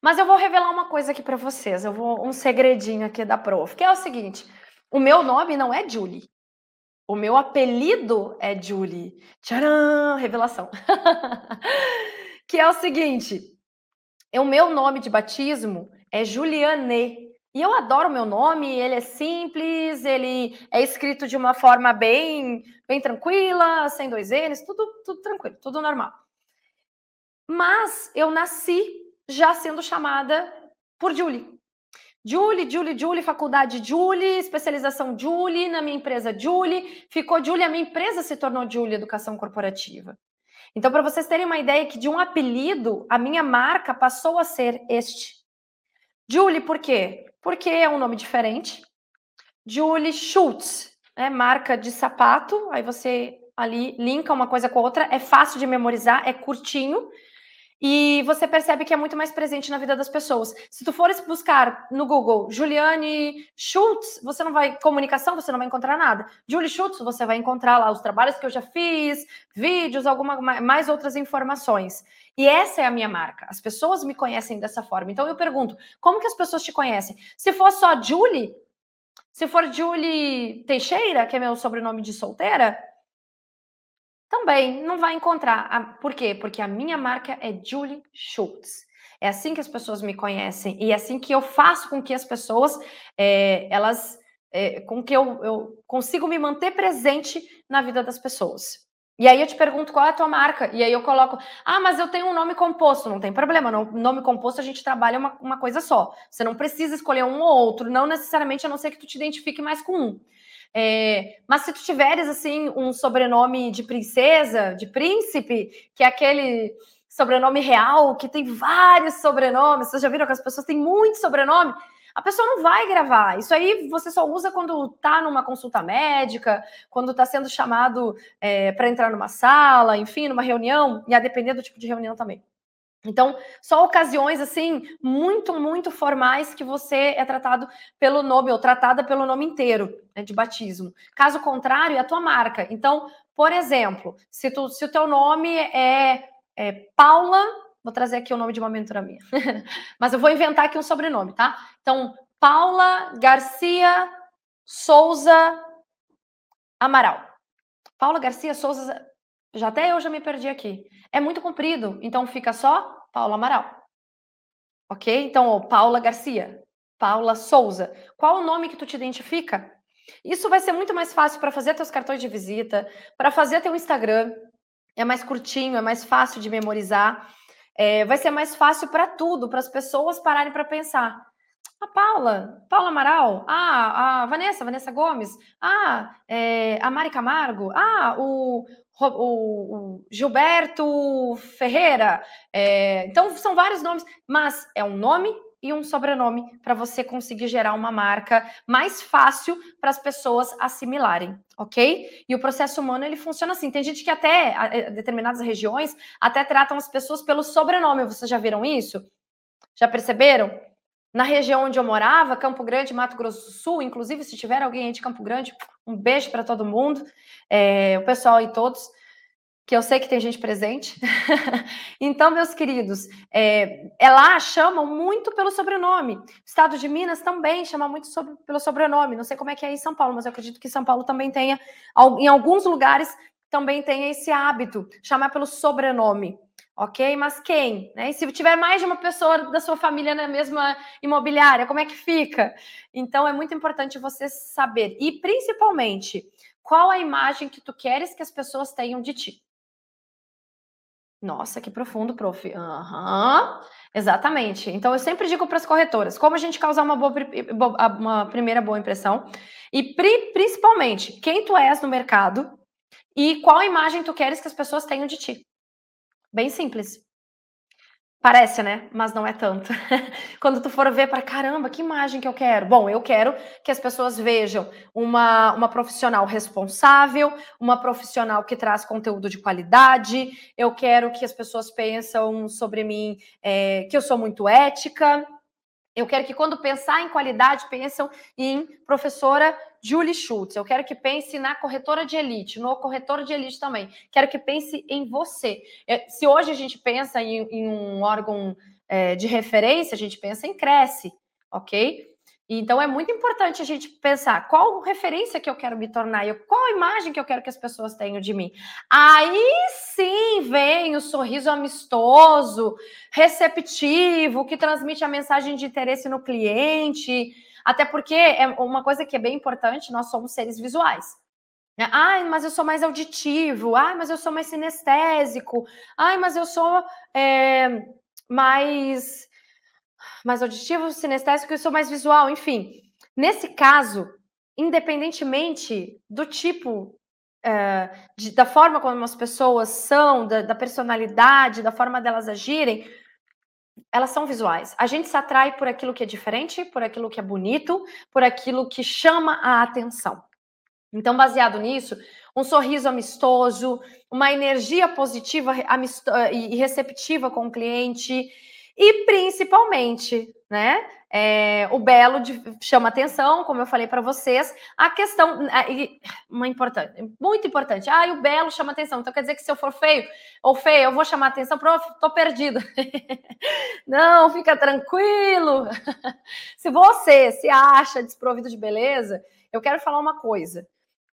Mas eu vou revelar uma coisa aqui para vocês. Eu vou um segredinho aqui da prof, que é o seguinte: o meu nome não é Julie. O meu apelido é Julie. Tcharam! Revelação. que é o seguinte: o meu nome de batismo é Juliane. E eu adoro meu nome, ele é simples, ele é escrito de uma forma bem, bem tranquila, sem dois N's, tudo, tudo tranquilo, tudo normal. Mas eu nasci já sendo chamada por Julie. Julie, Julie, Julie, faculdade Julie, especialização Julie, na minha empresa Julie, ficou Julie, a minha empresa se tornou Julie Educação Corporativa. Então, para vocês terem uma ideia que de um apelido, a minha marca passou a ser este. Julie, por quê? porque é um nome diferente. Julie Schultz, né? marca de sapato. Aí você ali linka uma coisa com a outra. É fácil de memorizar, é curtinho. E você percebe que é muito mais presente na vida das pessoas. Se tu fores buscar no Google Juliane Schultz, você não vai comunicação, você não vai encontrar nada. Julie Schultz, você vai encontrar lá os trabalhos que eu já fiz, vídeos, alguma mais outras informações. E essa é a minha marca. As pessoas me conhecem dessa forma. Então eu pergunto, como que as pessoas te conhecem? Se for só Julie, se for Julie Teixeira, que é meu sobrenome de solteira, também não vai encontrar. Por quê? Porque a minha marca é Julie Schultz. É assim que as pessoas me conhecem e é assim que eu faço com que as pessoas é, elas é, com que eu, eu consigo me manter presente na vida das pessoas. E aí eu te pergunto qual é a tua marca. E aí eu coloco, ah, mas eu tenho um nome composto. Não tem problema, no nome composto a gente trabalha uma, uma coisa só. Você não precisa escolher um ou outro, não necessariamente, a não ser que tu te identifique mais com um. É, mas se tu tiveres, assim, um sobrenome de princesa, de príncipe, que é aquele sobrenome real, que tem vários sobrenomes, vocês já viram que as pessoas têm muito sobrenome? a pessoa não vai gravar. Isso aí você só usa quando está numa consulta médica, quando está sendo chamado é, para entrar numa sala, enfim, numa reunião, e a depender do tipo de reunião também. Então, só ocasiões assim muito, muito formais que você é tratado pelo nome ou tratada pelo nome inteiro né, de batismo. Caso contrário, é a tua marca. Então, por exemplo, se, tu, se o teu nome é, é Paula Vou trazer aqui o nome de uma mentora minha. Mas eu vou inventar aqui um sobrenome, tá? Então, Paula Garcia Souza Amaral. Paula Garcia Souza. Já até eu já me perdi aqui. É muito comprido, então fica só Paula Amaral. Ok? Então, ó, Paula Garcia, Paula Souza. Qual o nome que tu te identifica? Isso vai ser muito mais fácil para fazer teus cartões de visita, para fazer teu Instagram. É mais curtinho, é mais fácil de memorizar é, vai ser mais fácil para tudo, para as pessoas pararem para pensar. A Paula, Paula Amaral, ah, a Vanessa, Vanessa Gomes, ah, é, a Mari Camargo, ah, o, o, Gilberto Ferreira. É, então, são vários nomes, mas é um nome e um sobrenome para você conseguir gerar uma marca mais fácil para as pessoas assimilarem, ok? E o processo humano ele funciona assim. Tem gente que até eh, determinadas regiões até tratam as pessoas pelo sobrenome. Vocês já viram isso? Já perceberam? Na região onde eu morava, Campo Grande, Mato Grosso do Sul, inclusive se tiver alguém aí de Campo Grande, um beijo para todo mundo, é, o pessoal aí todos que eu sei que tem gente presente. então, meus queridos, é, é, lá chamam muito pelo sobrenome. O estado de Minas também chama muito sobre, pelo sobrenome. Não sei como é que é em São Paulo, mas eu acredito que São Paulo também tenha, em alguns lugares, também tenha esse hábito, chamar pelo sobrenome. Ok? Mas quem? Né? E se tiver mais de uma pessoa da sua família na mesma imobiliária, como é que fica? Então, é muito importante você saber. E, principalmente, qual a imagem que tu queres que as pessoas tenham de ti. Nossa, que profundo, prof. Uhum, exatamente. Então, eu sempre digo para as corretoras como a gente causar uma, boa, uma primeira boa impressão e principalmente quem tu és no mercado e qual imagem tu queres que as pessoas tenham de ti. Bem simples. Parece, né? Mas não é tanto. Quando tu for ver para caramba, que imagem que eu quero? Bom, eu quero que as pessoas vejam uma, uma profissional responsável, uma profissional que traz conteúdo de qualidade. Eu quero que as pessoas pensam sobre mim é, que eu sou muito ética. Eu quero que quando pensar em qualidade, pensem em professora Julie Schultz. Eu quero que pense na corretora de elite, no corretor de elite também. Quero que pense em você. É, se hoje a gente pensa em, em um órgão é, de referência, a gente pensa em Cresce, ok? Então é muito importante a gente pensar qual referência que eu quero me tornar, qual a imagem que eu quero que as pessoas tenham de mim. Aí sim vem o sorriso amistoso, receptivo, que transmite a mensagem de interesse no cliente. Até porque é uma coisa que é bem importante, nós somos seres visuais. Ai, mas eu sou mais auditivo. Ai, mas eu sou mais sinestésico. Ai, mas eu sou é, mais mais auditivo, sinestésico, eu sou mais visual, enfim. Nesse caso, independentemente do tipo, é, de, da forma como as pessoas são, da, da, personalidade, da forma delas agirem, elas são visuais. A gente se atrai por aquilo que é diferente, por aquilo que é bonito, por aquilo que chama a atenção. Então, baseado nisso, um sorriso amistoso, uma energia positiva e receptiva com o cliente, e principalmente, né? É, o belo de, chama atenção, como eu falei para vocês, a questão, uma importante, muito importante. Ah, o belo chama atenção. Então quer dizer que se eu for feio ou feio, eu vou chamar atenção, prof, tô perdido. Não, fica tranquilo. se você se acha desprovido de beleza, eu quero falar uma coisa.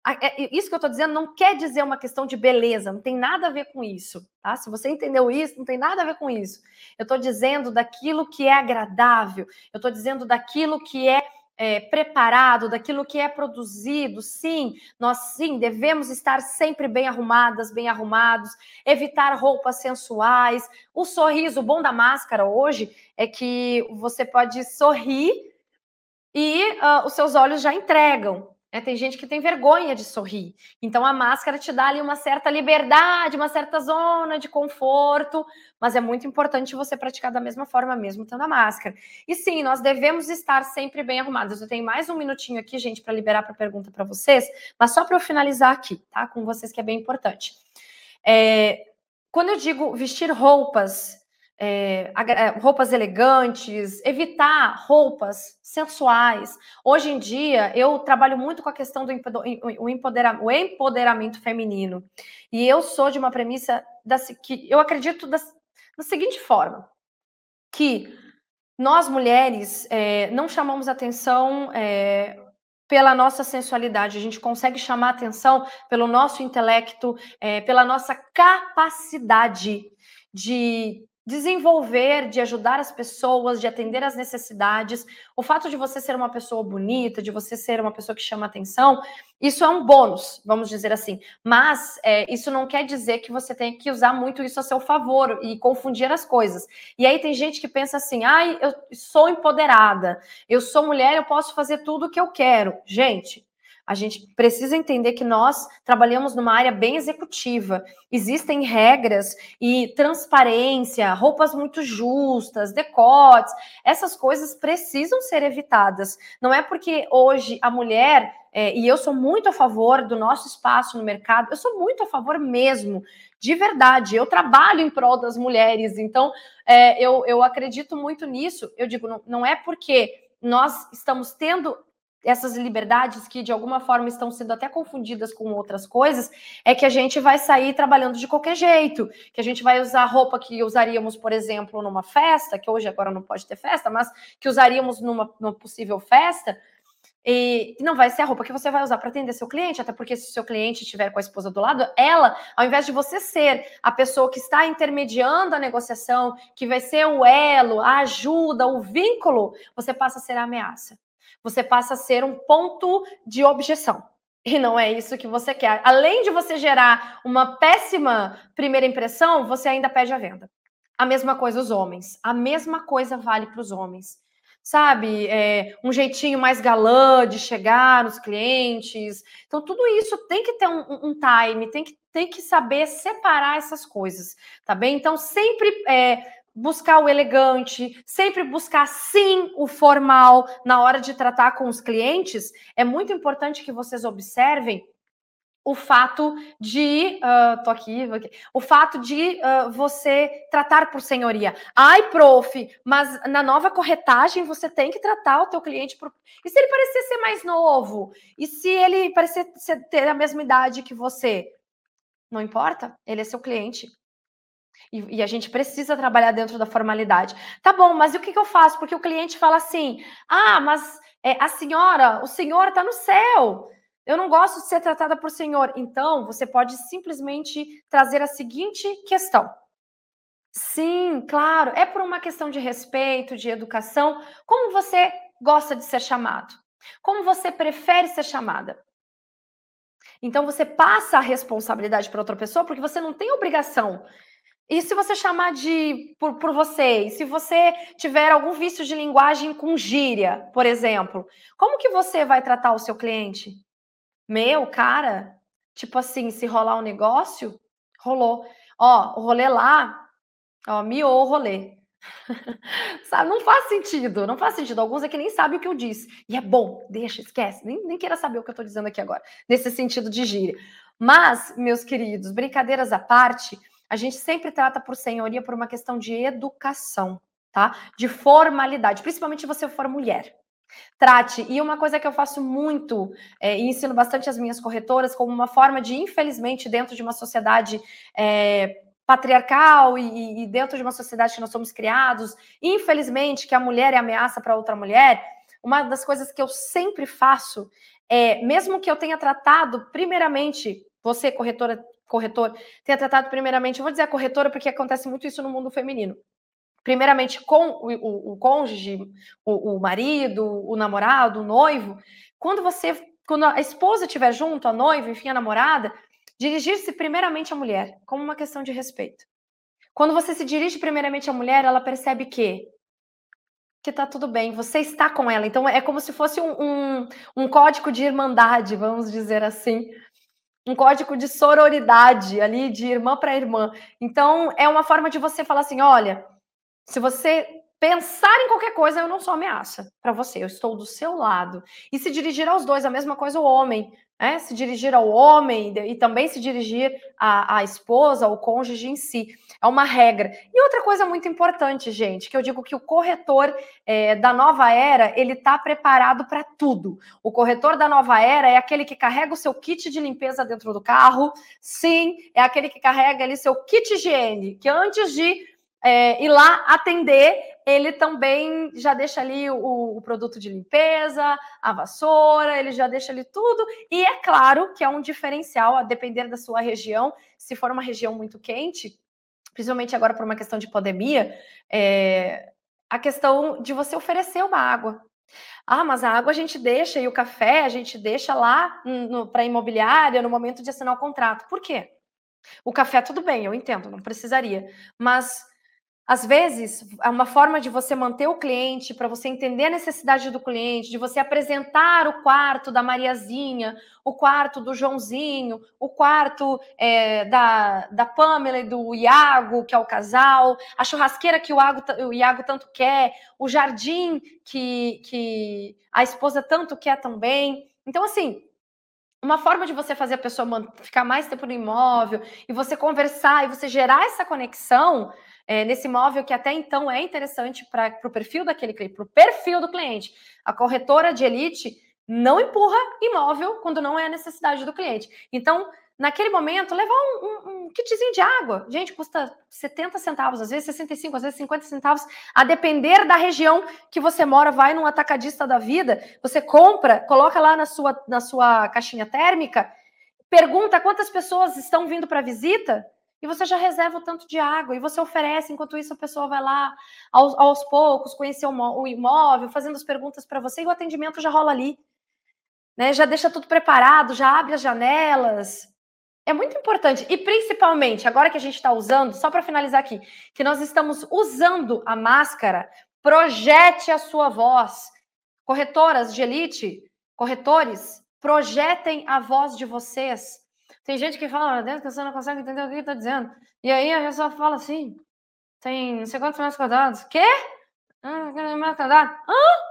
É, isso que eu estou dizendo não quer dizer uma questão de beleza, não tem nada a ver com isso, tá? Se você entendeu isso, não tem nada a ver com isso. Eu estou dizendo daquilo que é agradável, eu estou dizendo daquilo que é, é, preparado, daquilo que é produzido. Sim, nós sim devemos estar sempre bem arrumadas, bem arrumados, evitar roupas sensuais. O sorriso, o bom da máscara hoje é que você pode sorrir e uh, os seus olhos já entregam. É, tem gente que tem vergonha de sorrir. Então a máscara te dá ali uma certa liberdade, uma certa zona de conforto, mas é muito importante você praticar da mesma forma mesmo tendo a máscara. E sim, nós devemos estar sempre bem arrumados. Eu tenho mais um minutinho aqui, gente, para liberar para pergunta para vocês, mas só para eu finalizar aqui, tá? Com vocês que é bem importante. É, quando eu digo vestir roupas é, roupas elegantes, evitar roupas sensuais. Hoje em dia, eu trabalho muito com a questão do empoderamento, o empoderamento feminino. E eu sou de uma premissa da, que eu acredito da, da seguinte forma: que nós mulheres é, não chamamos atenção é, pela nossa sensualidade, a gente consegue chamar atenção pelo nosso intelecto, é, pela nossa capacidade de desenvolver, de ajudar as pessoas, de atender às necessidades. O fato de você ser uma pessoa bonita, de você ser uma pessoa que chama atenção, isso é um bônus, vamos dizer assim. Mas é, isso não quer dizer que você tem que usar muito isso a seu favor e confundir as coisas. E aí tem gente que pensa assim: ai, eu sou empoderada, eu sou mulher, eu posso fazer tudo o que eu quero. Gente, a gente precisa entender que nós trabalhamos numa área bem executiva. Existem regras e transparência, roupas muito justas, decotes, essas coisas precisam ser evitadas. Não é porque hoje a mulher, é, e eu sou muito a favor do nosso espaço no mercado, eu sou muito a favor mesmo, de verdade. Eu trabalho em prol das mulheres, então é, eu, eu acredito muito nisso. Eu digo, não, não é porque nós estamos tendo essas liberdades que de alguma forma estão sendo até confundidas com outras coisas, é que a gente vai sair trabalhando de qualquer jeito, que a gente vai usar roupa que usaríamos, por exemplo, numa festa, que hoje agora não pode ter festa, mas que usaríamos numa, numa possível festa, e não vai ser a roupa que você vai usar para atender seu cliente, até porque se o seu cliente estiver com a esposa do lado, ela, ao invés de você ser a pessoa que está intermediando a negociação, que vai ser o elo, a ajuda, o vínculo, você passa a ser a ameaça você passa a ser um ponto de objeção. E não é isso que você quer. Além de você gerar uma péssima primeira impressão, você ainda pede a venda. A mesma coisa os homens. A mesma coisa vale para os homens. Sabe? É, um jeitinho mais galã de chegar nos clientes. Então, tudo isso tem que ter um, um time, tem que, tem que saber separar essas coisas, tá bem? Então, sempre é, buscar o elegante, sempre buscar sim o formal na hora de tratar com os clientes. É muito importante que vocês observem o fato de uh, tô aqui, aqui, o fato de uh, você tratar por senhoria. Ai, prof, mas na nova corretagem você tem que tratar o teu cliente por... E se ele parecer ser mais novo? E se ele parecer ter a mesma idade que você? Não importa, ele é seu cliente. E, e, a gente precisa trabalhar dentro da formalidade. Tá bom, mas o que, que eu faço? Porque o cliente fala assim: ah, mas é, a senhora, o senhor está no céu. Eu não gosto de ser tratada por senhor. Então, você pode simplesmente trazer a seguinte questão. Sim, claro, é por uma questão de respeito, de educação. Como você gosta de ser chamado? Como você prefere ser chamada? Então você passa a responsabilidade para outra pessoa porque você não tem obrigação e se você chamar de por, por você, se você tiver algum vício de linguagem com gíria, por exemplo, como que você vai tratar o seu cliente? Meu, cara, tipo assim, se rolar um negócio, rolou. Ó, o rolê lá, ó, miou o rolê. Sabe, não faz sentido, não faz sentido. Alguns aqui nem sabem o que eu disse. E é bom, deixa, esquece, nem, nem queira saber o que eu tô dizendo aqui agora, nesse sentido de gíria. Mas, meus queridos, brincadeiras à parte, a gente sempre trata por senhoria por uma questão de educação, tá? De formalidade, principalmente se você for mulher. Trate, e uma coisa que eu faço muito, é, e ensino bastante as minhas corretoras, como uma forma de, infelizmente, dentro de uma sociedade é, patriarcal e, e, dentro de uma sociedade que nós somos criados, infelizmente, que a mulher é ameaça para outra mulher, uma das coisas que eu sempre faço é, mesmo que eu tenha tratado, primeiramente, você, corretora, corretor tenha tratado primeiramente, eu vou dizer a corretora porque acontece muito isso no mundo feminino. Primeiramente com o, o, o cônjuge, o, o, marido, o namorado, o noivo. Quando você, quando a esposa estiver junto, a noiva, enfim, a namorada, dirigir-se primeiramente à mulher, como uma questão de respeito. Quando você se dirige primeiramente à mulher, ela percebe que que tá tudo bem, você está com ela. Então é como se fosse um, um, um código de irmandade, vamos dizer assim, um código de sororidade ali, de irmã para irmã. Então, é uma forma de você falar assim: olha, se você pensar em qualquer coisa, eu não sou ameaça para você, eu estou do seu lado. E se dirigir aos dois, a mesma coisa o homem né, se dirigir ao homem e também se dirigir à, à, esposa, ao cônjuge em si. É uma regra. E outra coisa muito importante, gente, que eu digo que o corretor é, da nova era, ele está preparado para tudo. O corretor da nova era é aquele que carrega o seu kit de limpeza dentro do carro. Sim, é aquele que carrega ali seu kit higiene, que antes de é, ir lá atender, ele também já deixa ali o, o, produto de limpeza, a vassoura, ele já deixa ali tudo. E é claro que é um diferencial, a depender da sua região. Se for uma região muito quente, principalmente agora por uma questão de pandemia, é, a questão de você oferecer uma água. Ah, mas a água a gente deixa e o café a gente deixa lá para a imobiliária no momento de assinar o contrato. Por quê? O café, tudo bem, eu entendo, não precisaria. Mas às vezes, é uma forma de você manter o cliente, para você entender a necessidade do cliente, de você apresentar o quarto da Mariazinha, o quarto do Joãozinho, o quarto é, da, da Pamela e do Iago, que é o casal, a churrasqueira que o Iago, o Iago tanto quer, o jardim que, que a esposa tanto quer também. Então, assim, uma forma de você fazer a pessoa ficar mais tempo no imóvel e você conversar e você gerar essa conexão é, nesse imóvel que até então é interessante para o perfil daquele cliente, para o perfil do cliente. A corretora de elite não empurra imóvel quando não é a necessidade do cliente. Então, naquele momento, levar um, um, um, kitzinho de água, gente, custa 70 centavos, às vezes 65, às vezes 50 centavos, a depender da região que você mora, vai num atacadista da vida, você compra, coloca lá na sua, na sua caixinha térmica, pergunta quantas pessoas estão vindo para visita, e você já reserva o tanto de água e você oferece, enquanto isso a pessoa vai lá aos, aos poucos conhecer o, imóvel, fazendo as perguntas para você e o atendimento já rola ali. né? Já deixa tudo preparado, já abre as janelas. É muito importante. E principalmente, agora que a gente está usando, só para finalizar aqui, que nós estamos usando a máscara, projete a sua voz. Corretoras de elite, corretores, projetem a voz de vocês. Tem gente que fala dentro que você não consegue entender o que está dizendo. E aí a pessoa fala assim: tem não sei quantos metros quadrados. Quê? Ah,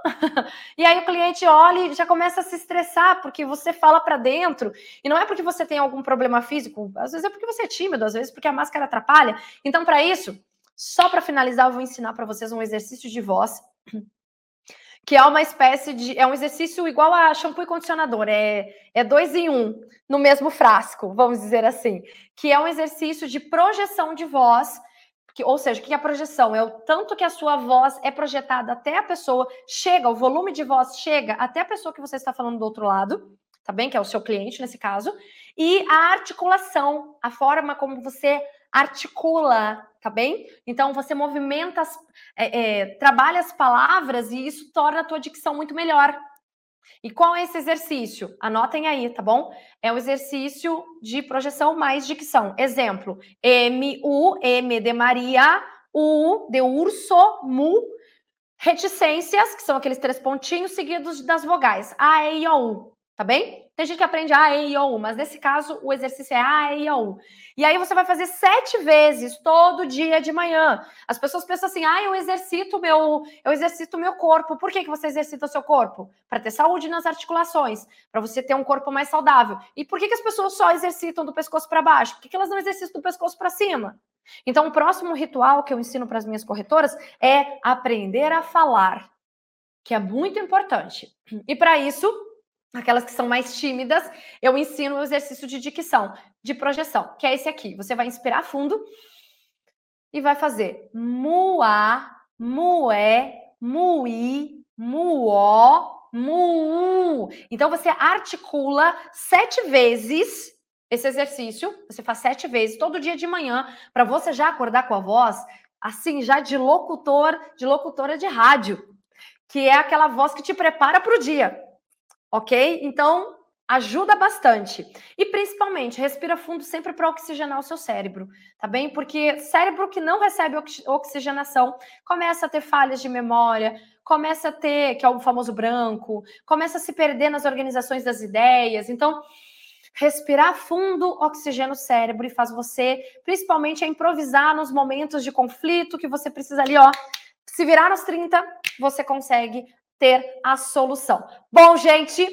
e aí o cliente olha e já começa a se estressar, porque você fala para dentro, e não é porque você tem algum problema físico, às vezes é porque você é tímido, às vezes porque a máscara atrapalha. Então, para isso, só para finalizar, eu vou ensinar para vocês um exercício de voz, que é uma espécie de. É um exercício igual a shampoo e condicionador, é, é dois em um no mesmo frasco, vamos dizer assim, que é um exercício de projeção de voz que, ou seja, o que é a projeção? É o tanto que a sua voz é projetada até a pessoa, chega, o volume de voz chega até a pessoa que você está falando do outro lado, tá bem? Que é o seu cliente nesse caso, e a articulação, a forma como você articula, tá bem? Então você movimenta, as, é, é, trabalha as palavras e isso torna a tua dicção muito melhor. E qual é esse exercício? Anotem aí, tá bom? É um exercício de projeção mais dicção. Exemplo: M, U, M de Maria, U de urso, Mu, reticências, que são aqueles três pontinhos seguidos das vogais. A, E, I, O, U. Tá bem? Tem gente que aprende A, E, I, O, U, mas nesse caso o exercício é A, E, I, O, U. E aí você vai fazer sete vezes todo dia de manhã. As pessoas pensam assim: ah, eu exercito meu, eu exercito meu corpo. Por que, que você exercita o seu corpo? Para ter saúde nas articulações, para você ter um corpo mais saudável. E por que, que as pessoas só exercitam do pescoço para baixo? Por que, que elas não exercitam do pescoço para cima? Então, o próximo ritual que eu ensino para as minhas corretoras é aprender a falar, que é muito importante. E para isso, Aquelas que são mais tímidas, eu ensino o exercício de dicção, de projeção, que é esse aqui. Você vai inspirar fundo e vai fazer muá, mué, muí, muó, mu. Então você articula sete vezes esse exercício. Você faz sete vezes todo dia de manhã para você já acordar com a voz assim já de locutor, de locutora de rádio, que é aquela voz que te prepara para o dia ok? Então, ajuda bastante. E principalmente, respira fundo sempre para oxigenar o seu cérebro, tá bem? Porque cérebro que não recebe oxigenação começa a ter falhas de memória, começa a ter, que é o famoso branco, começa a se perder nas organizações das ideias. Então, respirar fundo oxigena o cérebro e faz você, principalmente, a improvisar nos momentos de conflito que você precisa ali, ó, se virar nos 30, você consegue ter a solução. Bom, gente,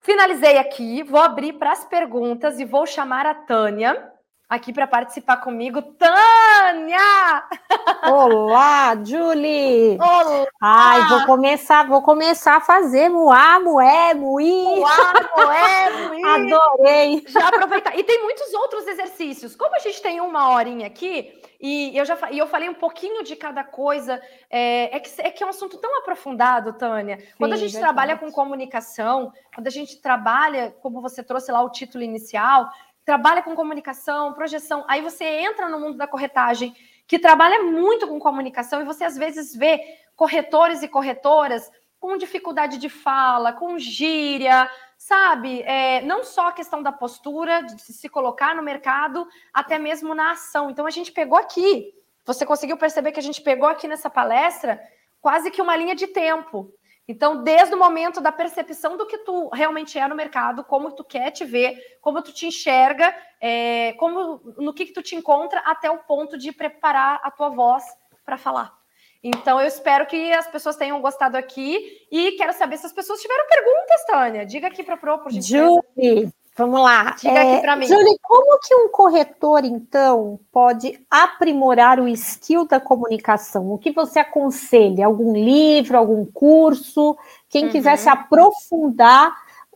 finalizei aqui. Vou abrir para as perguntas e vou chamar a Tânia aqui para participar comigo. Tânia! Olá, Julie! Olá! Ai, vou começar, vou começar a fazer muá, mué, muí. Muá, mué, muí. Adorei! Já aproveitar. E tem muitos outros exercícios. Como a gente tem uma horinha aqui, e eu já e eu falei um pouquinho de cada coisa. É, é, que, é que é um assunto tão aprofundado, Tânia. Sim, quando a gente verdade. trabalha com comunicação, quando a gente trabalha, como você trouxe lá o título inicial, trabalha com comunicação, projeção, aí você entra no mundo da corretagem, que trabalha muito com comunicação, e você às vezes vê corretores e corretoras com dificuldade de fala, com gíria, sabe? É, não só a questão da postura, de se colocar no mercado, até mesmo na ação. Então a gente pegou aqui, você conseguiu perceber que a gente pegou aqui nessa palestra quase que uma linha de tempo. Então, desde o momento da percepção do que tu realmente é no mercado, como tu quer te ver, como tu te enxerga, é, como no que, que tu te encontra, até o ponto de preparar a tua voz para falar. Então, eu espero que as pessoas tenham gostado aqui e quero saber se as pessoas tiveram perguntas, Tânia. Diga aqui para a Pro, por Julie, vamos lá. Diga é, aqui para mim. Julie, como que um corretor, então, pode aprimorar o skill da comunicação? O que você aconselha? Algum livro, algum curso? Quem uhum. quiser se aprofundar,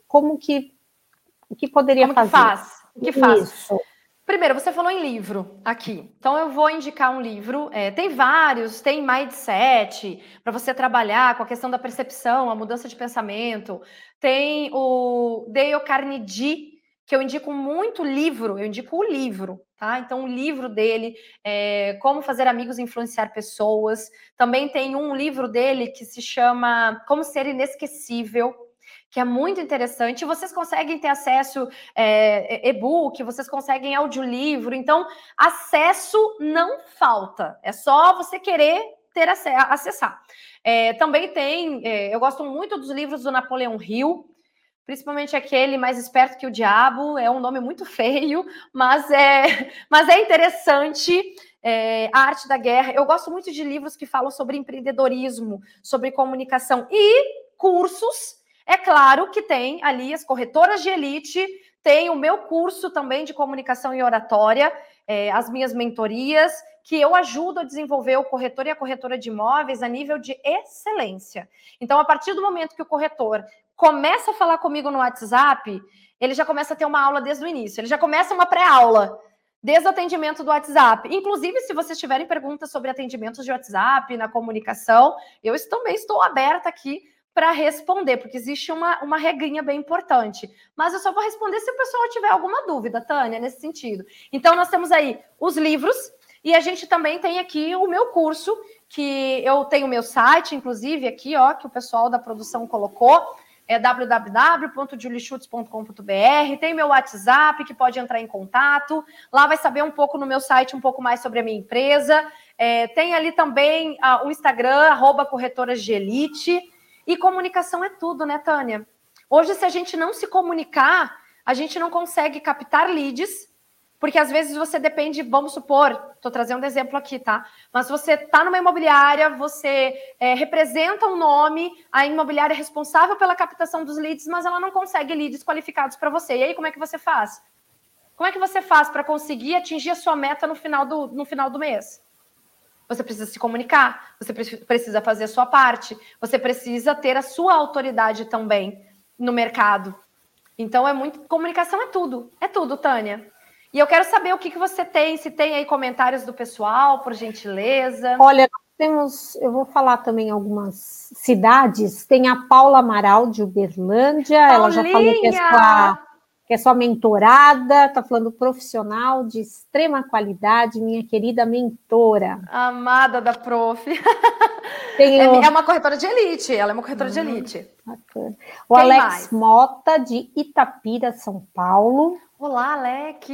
como que, o que poderia como fazer? Que faz? O que faz? Isso. Primeiro, você falou em livro aqui. Então, eu vou indicar um livro. É, tem vários, tem Mindset, para você trabalhar com a questão da percepção, a mudança de pensamento. Tem o Dale Carnegie, que eu indico muito livro, eu indico o livro, tá? Então, o livro dele, é, Como Fazer Amigos e Influenciar Pessoas. Também tem um livro dele que se chama Como Ser Inesquecível que é muito interessante. Vocês conseguem ter acesso é, e-book, vocês conseguem audiolivro, então acesso não falta. É só você querer ter acessar. É, também tem, é, eu gosto muito dos livros do Napoleão Hill, principalmente aquele mais esperto que o diabo, é um nome muito feio, mas é, mas é interessante. É, a arte da guerra. Eu gosto muito de livros que falam sobre empreendedorismo, sobre comunicação e cursos é claro que tem ali as corretoras de elite, tem o meu curso também de comunicação e oratória, é, as minhas mentorias, que eu ajudo a desenvolver o corretor e a corretora de imóveis a nível de excelência. Então, a partir do momento que o corretor começa a falar comigo no WhatsApp, ele já começa a ter uma aula desde o início, ele já começa uma pré-aula desde o atendimento do WhatsApp. Inclusive, se vocês tiverem perguntas sobre atendimentos de WhatsApp na comunicação, eu também estou aberta aqui para responder, porque existe uma, uma regrinha bem importante. Mas eu só vou responder se o pessoal tiver alguma dúvida, Tânia, nesse sentido. Então, nós temos aí os livros, e a gente também tem aqui o meu curso, que eu tenho o meu site, inclusive, aqui, ó, que o pessoal da produção colocou. É www.julichutes.com.br. Tem meu WhatsApp, que pode entrar em contato. Lá vai saber um pouco no meu site, um pouco mais sobre a minha empresa. É, tem ali também uh, o Instagram, arroba corretoras de elite. E comunicação é tudo, né, Tânia? Hoje, se a gente não se comunicar, a gente não consegue captar leads, porque às vezes você depende, vamos supor, estou trazendo um exemplo aqui, tá? Mas você está numa imobiliária, você é, representa um nome, a imobiliária é responsável pela captação dos leads, mas ela não consegue leads qualificados para você. E aí, como é que você faz? Como é que você faz para conseguir atingir a sua meta no final do, no final do mês? Você precisa se comunicar, você precisa fazer a sua parte, você precisa ter a sua autoridade também no mercado. Então é muito. Comunicação é tudo, é tudo, Tânia. E eu quero saber o que, que você tem, se tem aí comentários do pessoal, por gentileza. Olha, temos, eu vou falar também algumas cidades. Tem a Paula Amaral de Uberlândia, Paulinha! ela já falou que é sua que é sua mentorada, está falando profissional de extrema qualidade, minha querida mentora. Amada da prof. É, é, uma corretora de elite, ela é uma corretora de uhum. elite. Bacana. O Quem Alex mais? Mota, de Itapira, São Paulo. Olá, Alex,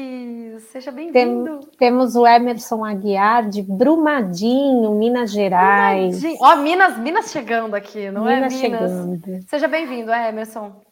seja bem-vindo. Tem, temos o Emerson Aguiar, de Brumadinho, Minas Gerais. Ó, oh, Minas, Minas chegando aqui, não Minas é? Minas chegando. Seja bem-vindo, Emerson